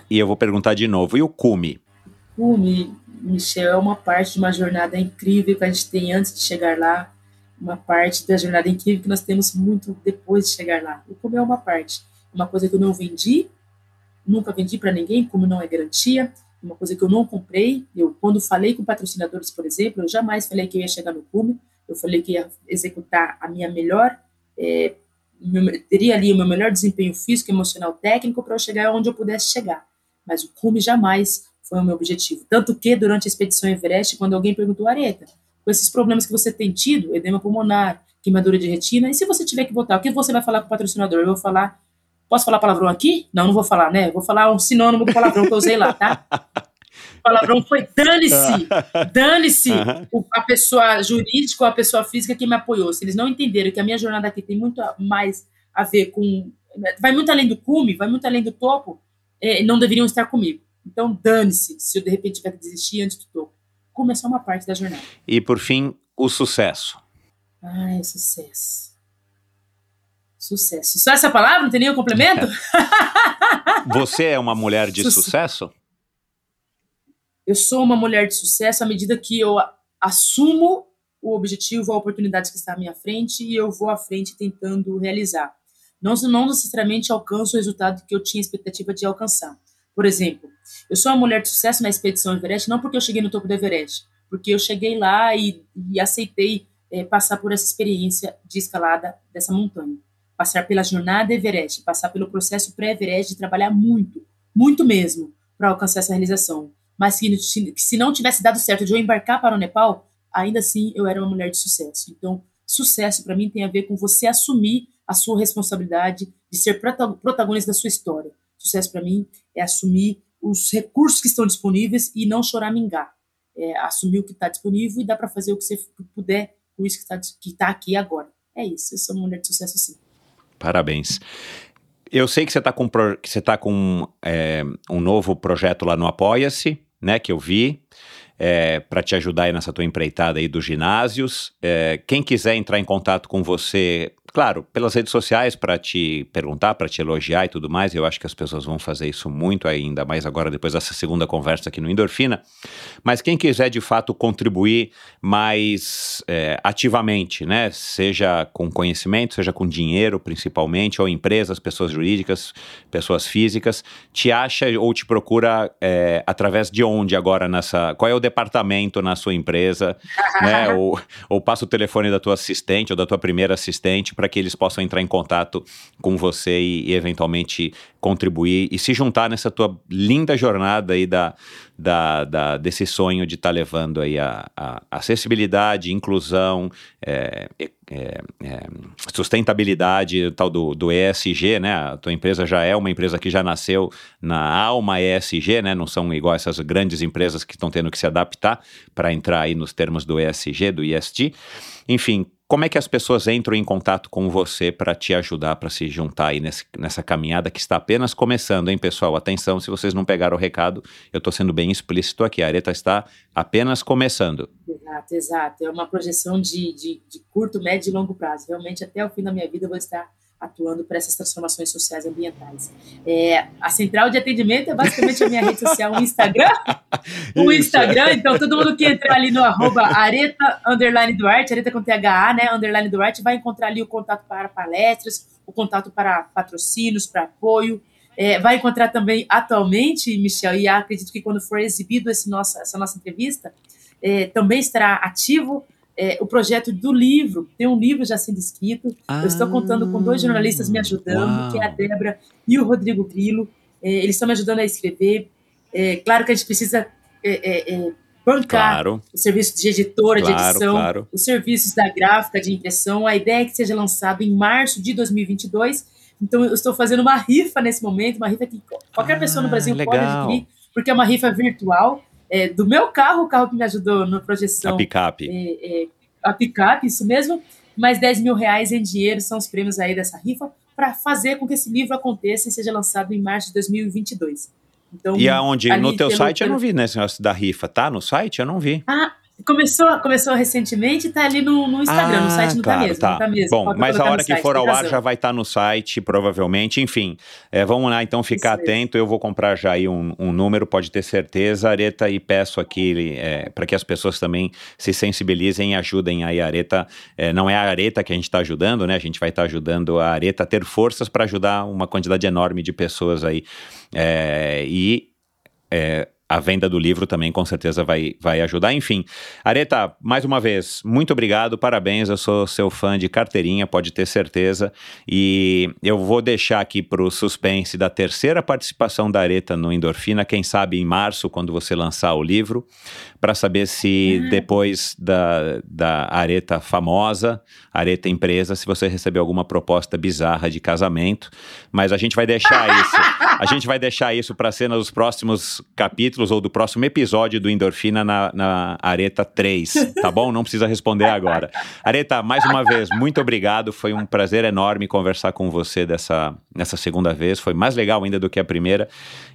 S2: e eu vou perguntar de novo. E o cume?
S1: Cume, Michel, é uma parte de uma jornada incrível que a gente tem antes de chegar lá, uma parte da jornada incrível que nós temos muito depois de chegar lá. O como é uma parte, uma coisa que eu não vendi, nunca vendi para ninguém, como não é garantia, uma coisa que eu não comprei. Eu, quando falei com patrocinadores, por exemplo, eu jamais falei que eu ia chegar no cume, eu falei que ia executar a minha melhor, é, meu, teria ali o meu melhor desempenho físico, emocional, técnico para eu chegar onde eu pudesse chegar. Mas o cume jamais foi o meu objetivo. Tanto que, durante a expedição Everest, quando alguém perguntou, Areta, com esses problemas que você tem tido, edema pulmonar, queimadura de retina, e se você tiver que votar, o que você vai falar com o patrocinador? Eu vou falar Posso falar palavrão aqui? Não, não vou falar, né? Vou falar um sinônimo do palavrão que eu usei lá, tá? Palavrão foi dane-se, dane-se uhum. a pessoa jurídica ou a pessoa física que me apoiou. Se eles não entenderam que a minha jornada aqui tem muito mais a ver com. Vai muito além do cume, vai muito além do topo, é, não deveriam estar comigo. Então, dane-se se eu de repente tiver que desistir antes do topo. Cume é só uma parte da jornada.
S2: E por fim, o sucesso.
S1: Ai, sucesso. Sucesso. Só essa palavra? Não tem nenhum complemento?
S2: Você é uma mulher de sucesso?
S1: Eu sou uma mulher de sucesso à medida que eu assumo o objetivo, a oportunidade que está à minha frente e eu vou à frente tentando realizar. Não, não necessariamente alcanço o resultado que eu tinha expectativa de alcançar. Por exemplo, eu sou uma mulher de sucesso na expedição Everest não porque eu cheguei no topo do Everest, porque eu cheguei lá e, e aceitei é, passar por essa experiência de escalada dessa montanha passar pela jornada Everest, passar pelo processo pré-Everest de trabalhar muito, muito mesmo, para alcançar essa realização. Mas se, se não tivesse dado certo de eu embarcar para o Nepal, ainda assim eu era uma mulher de sucesso. Então, sucesso para mim tem a ver com você assumir a sua responsabilidade de ser protagonista da sua história. Sucesso para mim é assumir os recursos que estão disponíveis e não choramingar. É assumir o que está disponível e dá para fazer o que você puder com isso que está que tá aqui agora. É isso, eu sou uma mulher de sucesso sim.
S2: Parabéns. Eu sei que você está com, tá com é, um novo projeto lá no Apoia-se, né? Que eu vi. É, para te ajudar aí nessa tua empreitada aí dos ginásios. É, quem quiser entrar em contato com você, claro, pelas redes sociais para te perguntar, para te elogiar e tudo mais, eu acho que as pessoas vão fazer isso muito ainda mais agora depois dessa segunda conversa aqui no Endorfina. Mas quem quiser de fato contribuir mais é, ativamente, né, seja com conhecimento, seja com dinheiro principalmente, ou empresas, pessoas jurídicas, pessoas físicas, te acha ou te procura é, através de onde agora nessa? Qual é o departamento na sua empresa, né? Ou, ou passa o telefone da tua assistente ou da tua primeira assistente para que eles possam entrar em contato com você e, e, eventualmente contribuir e se juntar nessa tua linda jornada aí da, da, da desse sonho de estar tá levando aí a, a, acessibilidade, inclusão, é, é, é, sustentabilidade, tal do, do ESG, né? A tua empresa já é uma empresa que já nasceu na alma ESG, né? Não são igual essas grandes empresas que estão tendo que se adaptar para entrar aí nos termos do ESG, do ESG. Enfim, como é que as pessoas entram em contato com você para te ajudar, para se juntar aí nesse, nessa caminhada que está apenas começando, hein, pessoal? Atenção, se vocês não pegaram o recado, eu estou sendo bem explícito aqui. A Areta está apenas começando.
S1: Exato, exato. É uma projeção de, de, de curto, médio e longo prazo. Realmente, até o fim da minha vida, eu vou estar atuando para essas transformações sociais e ambientais. É, a central de atendimento é basicamente a minha rede social, o Instagram. o Instagram, então todo mundo que entrar ali no arroba areta, underline Duarte, areta com THA, né, underline Duarte, vai encontrar ali o contato para palestras, o contato para patrocínios, para apoio, é, vai encontrar também atualmente, Michel, e acredito que quando for exibido esse nossa, essa nossa entrevista, é, também estará ativo é, o projeto do livro. Tem um livro já sendo escrito. Ah, eu estou contando com dois jornalistas me ajudando, uau. que é a Débora e o Rodrigo Grilo. É, eles estão me ajudando a escrever. É, claro que a gente precisa é, é, é, bancar claro. o serviço de editora, claro, de edição, claro. os serviços da gráfica, de impressão. A ideia é que seja lançado em março de 2022. Então, eu estou fazendo uma rifa nesse momento, uma rifa que qualquer ah, pessoa no Brasil legal. pode adquirir, porque é uma rifa virtual é, do meu carro, o carro que me ajudou na projeção.
S2: A picape.
S1: É, é, a picape, isso mesmo. Mais 10 mil reais em dinheiro são os prêmios aí dessa rifa para fazer com que esse livro aconteça e seja lançado em março de 2022.
S2: Então, e aonde? No teu pelo, site pelo... eu não vi, né, esse negócio da rifa. Tá no site? Eu não vi.
S1: Ah, Começou, começou recentemente e tá ali no, no Instagram, no site não
S2: claro,
S1: tá mesmo.
S2: tá.
S1: Não tá mesmo.
S2: Bom,
S1: Falta
S2: mas a hora que
S1: site,
S2: for ao ar já vai estar no site, provavelmente. Enfim, é, vamos lá então ficar
S1: Isso
S2: atento. Eu vou comprar já aí um, um número, pode ter certeza, Areta, e peço aqui é, para que as pessoas também se sensibilizem e ajudem aí a Areta. É, não é a Areta que a gente está ajudando, né? A gente vai estar ajudando a Areta a ter forças para ajudar uma quantidade enorme de pessoas aí. É, e é, a venda do livro também com certeza vai, vai ajudar. Enfim, Areta, mais uma vez, muito obrigado, parabéns. Eu sou seu fã de carteirinha, pode ter certeza. E eu vou deixar aqui para o suspense da terceira participação da Areta no Endorfina, quem sabe em março, quando você lançar o livro, para saber se depois da, da Areta famosa, Areta empresa, se você recebeu alguma proposta bizarra de casamento. Mas a gente vai deixar isso. A gente vai deixar isso para cena dos próximos capítulos ou do próximo episódio do Endorfina na, na Areta 3, tá bom? Não precisa responder agora. Areta, mais uma vez, muito obrigado. Foi um prazer enorme conversar com você dessa, nessa segunda vez. Foi mais legal ainda do que a primeira.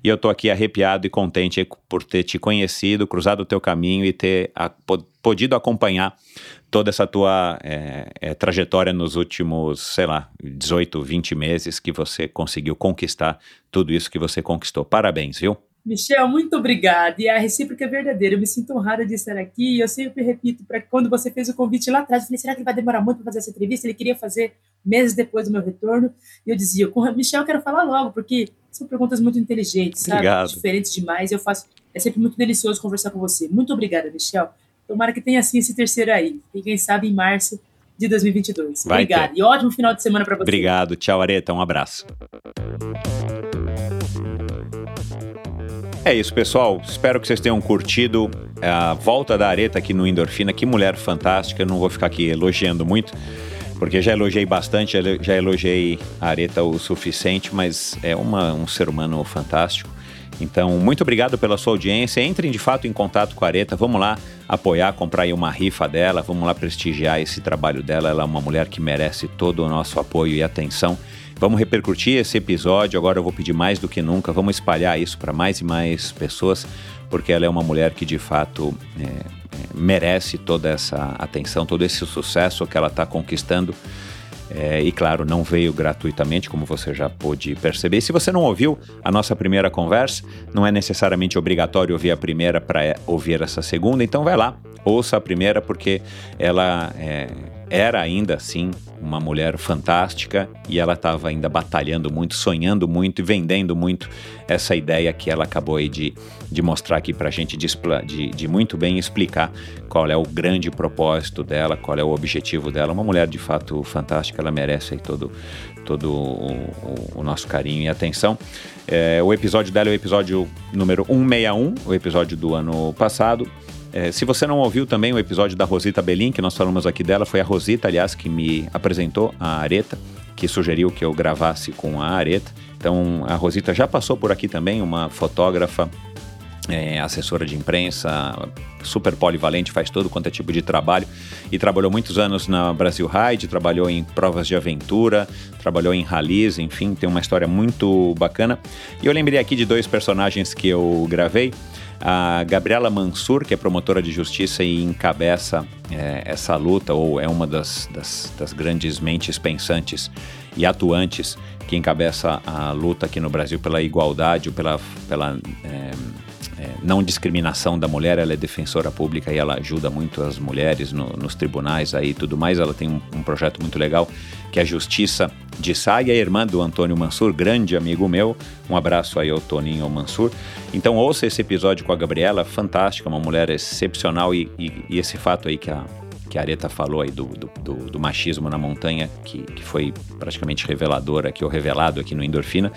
S2: E eu tô aqui arrepiado e contente por ter te conhecido, cruzado o teu caminho e ter a- podido acompanhar toda essa tua é, é, trajetória nos últimos, sei lá, 18, 20 meses que você conseguiu conquistar tudo isso que você conquistou. Parabéns, viu?
S1: Michel, muito obrigada. E a recíproca é verdadeira. Eu me sinto honrada de estar aqui. E eu sempre repito, para quando você fez o convite lá atrás, eu falei: será que ele vai demorar muito para fazer essa entrevista? Ele queria fazer meses depois do meu retorno. E eu dizia: com Michel, eu quero falar logo, porque são perguntas muito inteligentes, sabe?
S2: Obrigado.
S1: Diferentes demais. Eu faço. É sempre muito delicioso conversar com você. Muito obrigada, Michel. Tomara que tenha assim esse terceiro aí. E quem sabe em março de 2022.
S2: Vai
S1: Obrigada. E ótimo final de semana para você.
S2: Obrigado. Tchau, Areta. Um abraço. É isso, pessoal. Espero que vocês tenham curtido a volta da Areta aqui no Endorfina. Que mulher fantástica. Eu não vou ficar aqui elogiando muito, porque já elogiei bastante, já elogiei a Areta o suficiente, mas é uma, um ser humano fantástico. Então, muito obrigado pela sua audiência. Entrem de fato em contato com a Areta. Vamos lá apoiar, comprar aí uma rifa dela. Vamos lá prestigiar esse trabalho dela. Ela é uma mulher que merece todo o nosso apoio e atenção. Vamos repercutir esse episódio. Agora eu vou pedir mais do que nunca. Vamos espalhar isso para mais e mais pessoas, porque ela é uma mulher que de fato é, é, merece toda essa atenção, todo esse sucesso que ela está conquistando. É, e claro, não veio gratuitamente, como você já pôde perceber. Se você não ouviu a nossa primeira conversa, não é necessariamente obrigatório ouvir a primeira para ouvir essa segunda, então vai lá, ouça a primeira, porque ela é, era ainda assim uma mulher fantástica e ela estava ainda batalhando muito, sonhando muito e vendendo muito essa ideia que ela acabou aí de, de mostrar aqui para a gente, de, de, de muito bem explicar qual é o grande propósito dela, qual é o objetivo dela. Uma mulher de fato fantástica, ela merece todo, todo o, o- o nosso carinho e atenção. É, o episódio dela é o episódio número 161, o episódio do ano passado. É, se você não ouviu também o episódio da Rosita Belin, que nós falamos aqui dela, foi a Rosita, aliás, que me apresentou a Areta, que sugeriu que eu gravasse com a Areta. Então, a Rosita já passou por aqui também, uma fotógrafa é, assessora de imprensa, super polivalente, faz todo quanto é tipo de trabalho e trabalhou muitos anos na Brasil Ride, trabalhou em provas de aventura, trabalhou em rallies, enfim, tem uma história muito bacana. E eu lembrei aqui de dois personagens que eu gravei. A Gabriela Mansur, que é promotora de justiça e encabeça é, essa luta, ou é uma das, das, das grandes mentes pensantes e atuantes que encabeça a luta aqui no Brasil pela igualdade, ou pela, pela é, é, não discriminação da mulher, ela é defensora pública e ela ajuda muito as mulheres no- nos tribunais aí e tudo mais. Ela tem um, um projeto muito legal que é a Justiça de Sá e a irmã do Antônio Mansur, grande amigo meu. Um abraço aí ao Toninho Mansur. Então ouça esse episódio com a Gabriela, fantástica, uma mulher excepcional e, e- e esse fato aí que a, que a Areta falou aí do, do, do- do machismo na montanha, que, que foi praticamente revelador aqui, ou revelado aqui no Endorfina.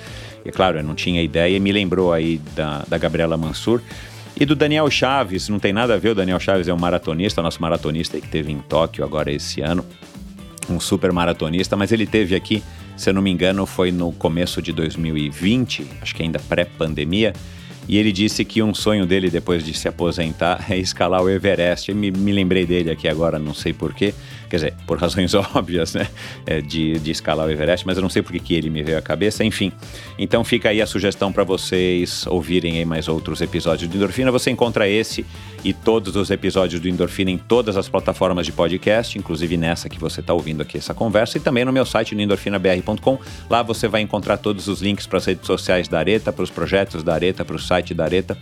S2: E claro, eu não tinha ideia me lembrou aí da, da Gabriela Mansur. E do Daniel Chaves, não tem nada a ver, o Daniel Chaves é um maratonista, nosso maratonista que teve em Tóquio agora esse ano, um super maratonista, mas ele teve aqui, se eu não me engano, foi no começo de 2020, acho que ainda pré-pandemia, E ele disse que um sonho dele depois de se aposentar é escalar o Everest. Eu me, me lembrei dele aqui agora, não sei porquê. Quer dizer, por razões óbvias, né? É, de, de escalar o Everest, mas eu não sei por que ele me veio à cabeça. Enfim, então fica aí a sugestão para vocês ouvirem aí mais outros episódios do Endorfina. Você encontra esse e todos os episódios do Endorfina em todas as plataformas de podcast, inclusive nessa que você está ouvindo aqui essa conversa, e também no meu site, no endorfinabr.com. Lá você vai encontrar todos os links para as redes sociais da Areta, para os projetos da Areta, para o site da Areta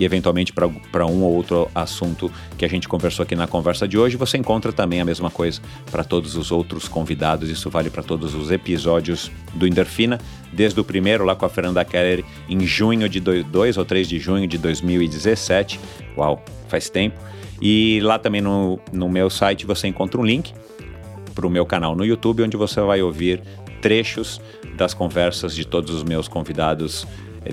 S2: e eventualmente para um ou outro assunto que a gente conversou aqui na conversa de hoje. Você encontra também a mesma coisa para todos os outros convidados. Isso vale para todos os episódios do Endorfina, desde o primeiro lá com a Fernanda Keller em junho de 2 ou 3 de junho de 2017. Uau, faz tempo. E lá também no, no meu site você encontra um link para o meu canal no YouTube, onde você vai ouvir trechos das conversas de todos os meus convidados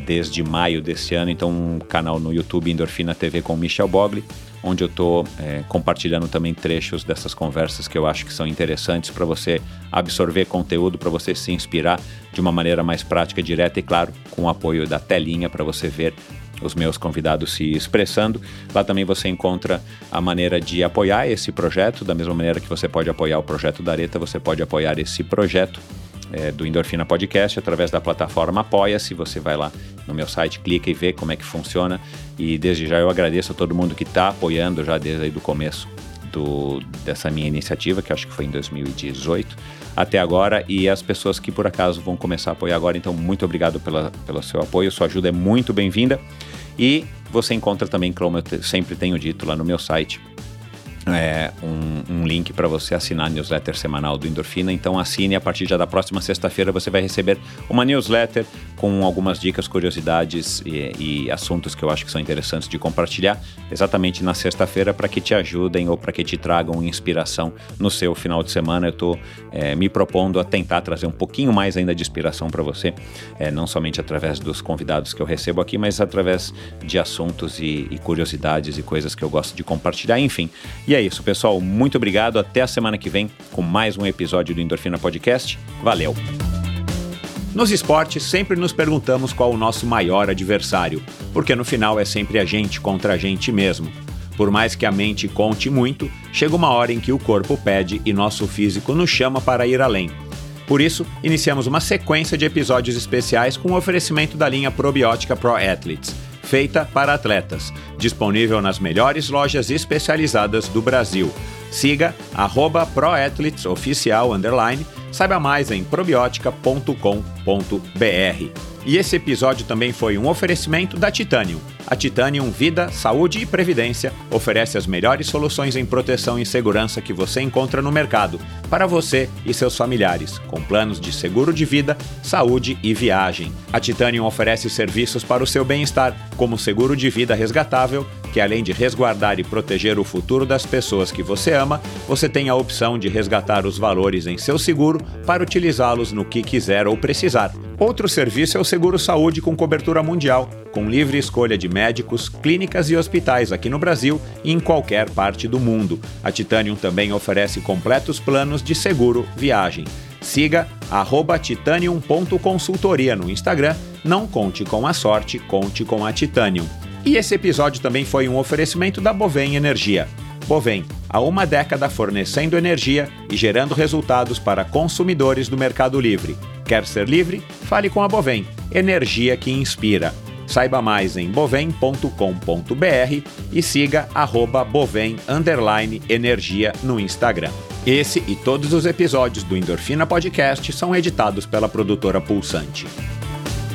S2: desde maio desse ano. Então, um canal no YouTube Endorfina TV com Michel Bogli, onde eu estou é, compartilhando também trechos dessas conversas que eu acho que são interessantes para você absorver conteúdo, para você se inspirar de uma maneira mais prática, direta e, claro, com o apoio da telinha para você ver os meus convidados se expressando. Lá também você encontra a maneira de apoiar esse projeto, da mesma maneira que você pode apoiar o projeto da Areta, você pode apoiar esse projeto é, do Endorfina Podcast através da plataforma Apoia-se. Você vai lá no meu site, clica e vê como é que funciona. E desde já eu agradeço a todo mundo que está apoiando já desde o começo do, dessa minha iniciativa, que acho que foi em 2018, até agora, e as pessoas que por acaso vão começar a apoiar agora. Então, muito obrigado pela, pelo seu apoio, sua ajuda é muito bem-vinda. E você encontra também, como eu sempre tenho dito lá no meu site, é, um, um, link para você assinar a newsletter semanal do Endorfina. Então assine a partir já da próxima sexta-feira você vai receber uma newsletter com algumas dicas, curiosidades e, e, assuntos que eu acho que são interessantes de compartilhar exatamente na sexta-feira para que te ajudem ou para que te tragam inspiração no seu final de semana. Eu estou é, me propondo a tentar trazer um pouquinho mais ainda de inspiração para você, é, não somente através dos convidados que eu recebo aqui, mas através de assuntos e, e curiosidades e coisas que eu gosto de compartilhar. Enfim, e é isso, pessoal. Muito obrigado. Até a semana que vem com mais um episódio do Endorfina Podcast. Valeu! Nos esportes, sempre nos perguntamos qual o nosso maior adversário, porque no final é sempre a gente contra a gente mesmo. Por mais que a mente conte muito, chega uma hora em que o corpo pede e nosso físico nos chama para ir além. Por isso, iniciamos uma sequência de episódios especiais com o oferecimento da linha probiótica Pro Athletes, feita para atletas, disponível nas melhores lojas especializadas do Brasil. Siga arroba ProAthletesOficial Saiba mais em probiotica.com.br. E esse episódio também foi um oferecimento da Titanium. A Titanium Vida, Saúde e Previdência oferece as melhores soluções em proteção e segurança que você encontra no mercado, para você e seus familiares, com planos de seguro de vida, saúde e viagem. A Titanium oferece serviços para o seu bem-estar, como seguro de vida resgatável, que além de resguardar e proteger o futuro das pessoas que você ama, você tem a opção de resgatar os valores em seu seguro para utilizá-los no que quiser ou precisar. Outro serviço é o Seguro Saúde com cobertura mundial, com livre escolha de médicos, clínicas e hospitais aqui no Brasil e em qualquer parte do mundo. A Titanium também oferece completos planos de seguro viagem. Siga titanium.consultoria no Instagram. Não conte com a sorte, conte com a Titanium. E esse episódio também foi um oferecimento da Bovem Energia. Bovem, há uma década fornecendo energia e gerando resultados para consumidores do Mercado Livre. Quer ser livre? Fale com a Bovem, energia que inspira. Saiba mais em bovem.com.br e siga arroba energia no Instagram. Esse e todos os episódios do Endorfina Podcast são editados pela produtora Pulsante.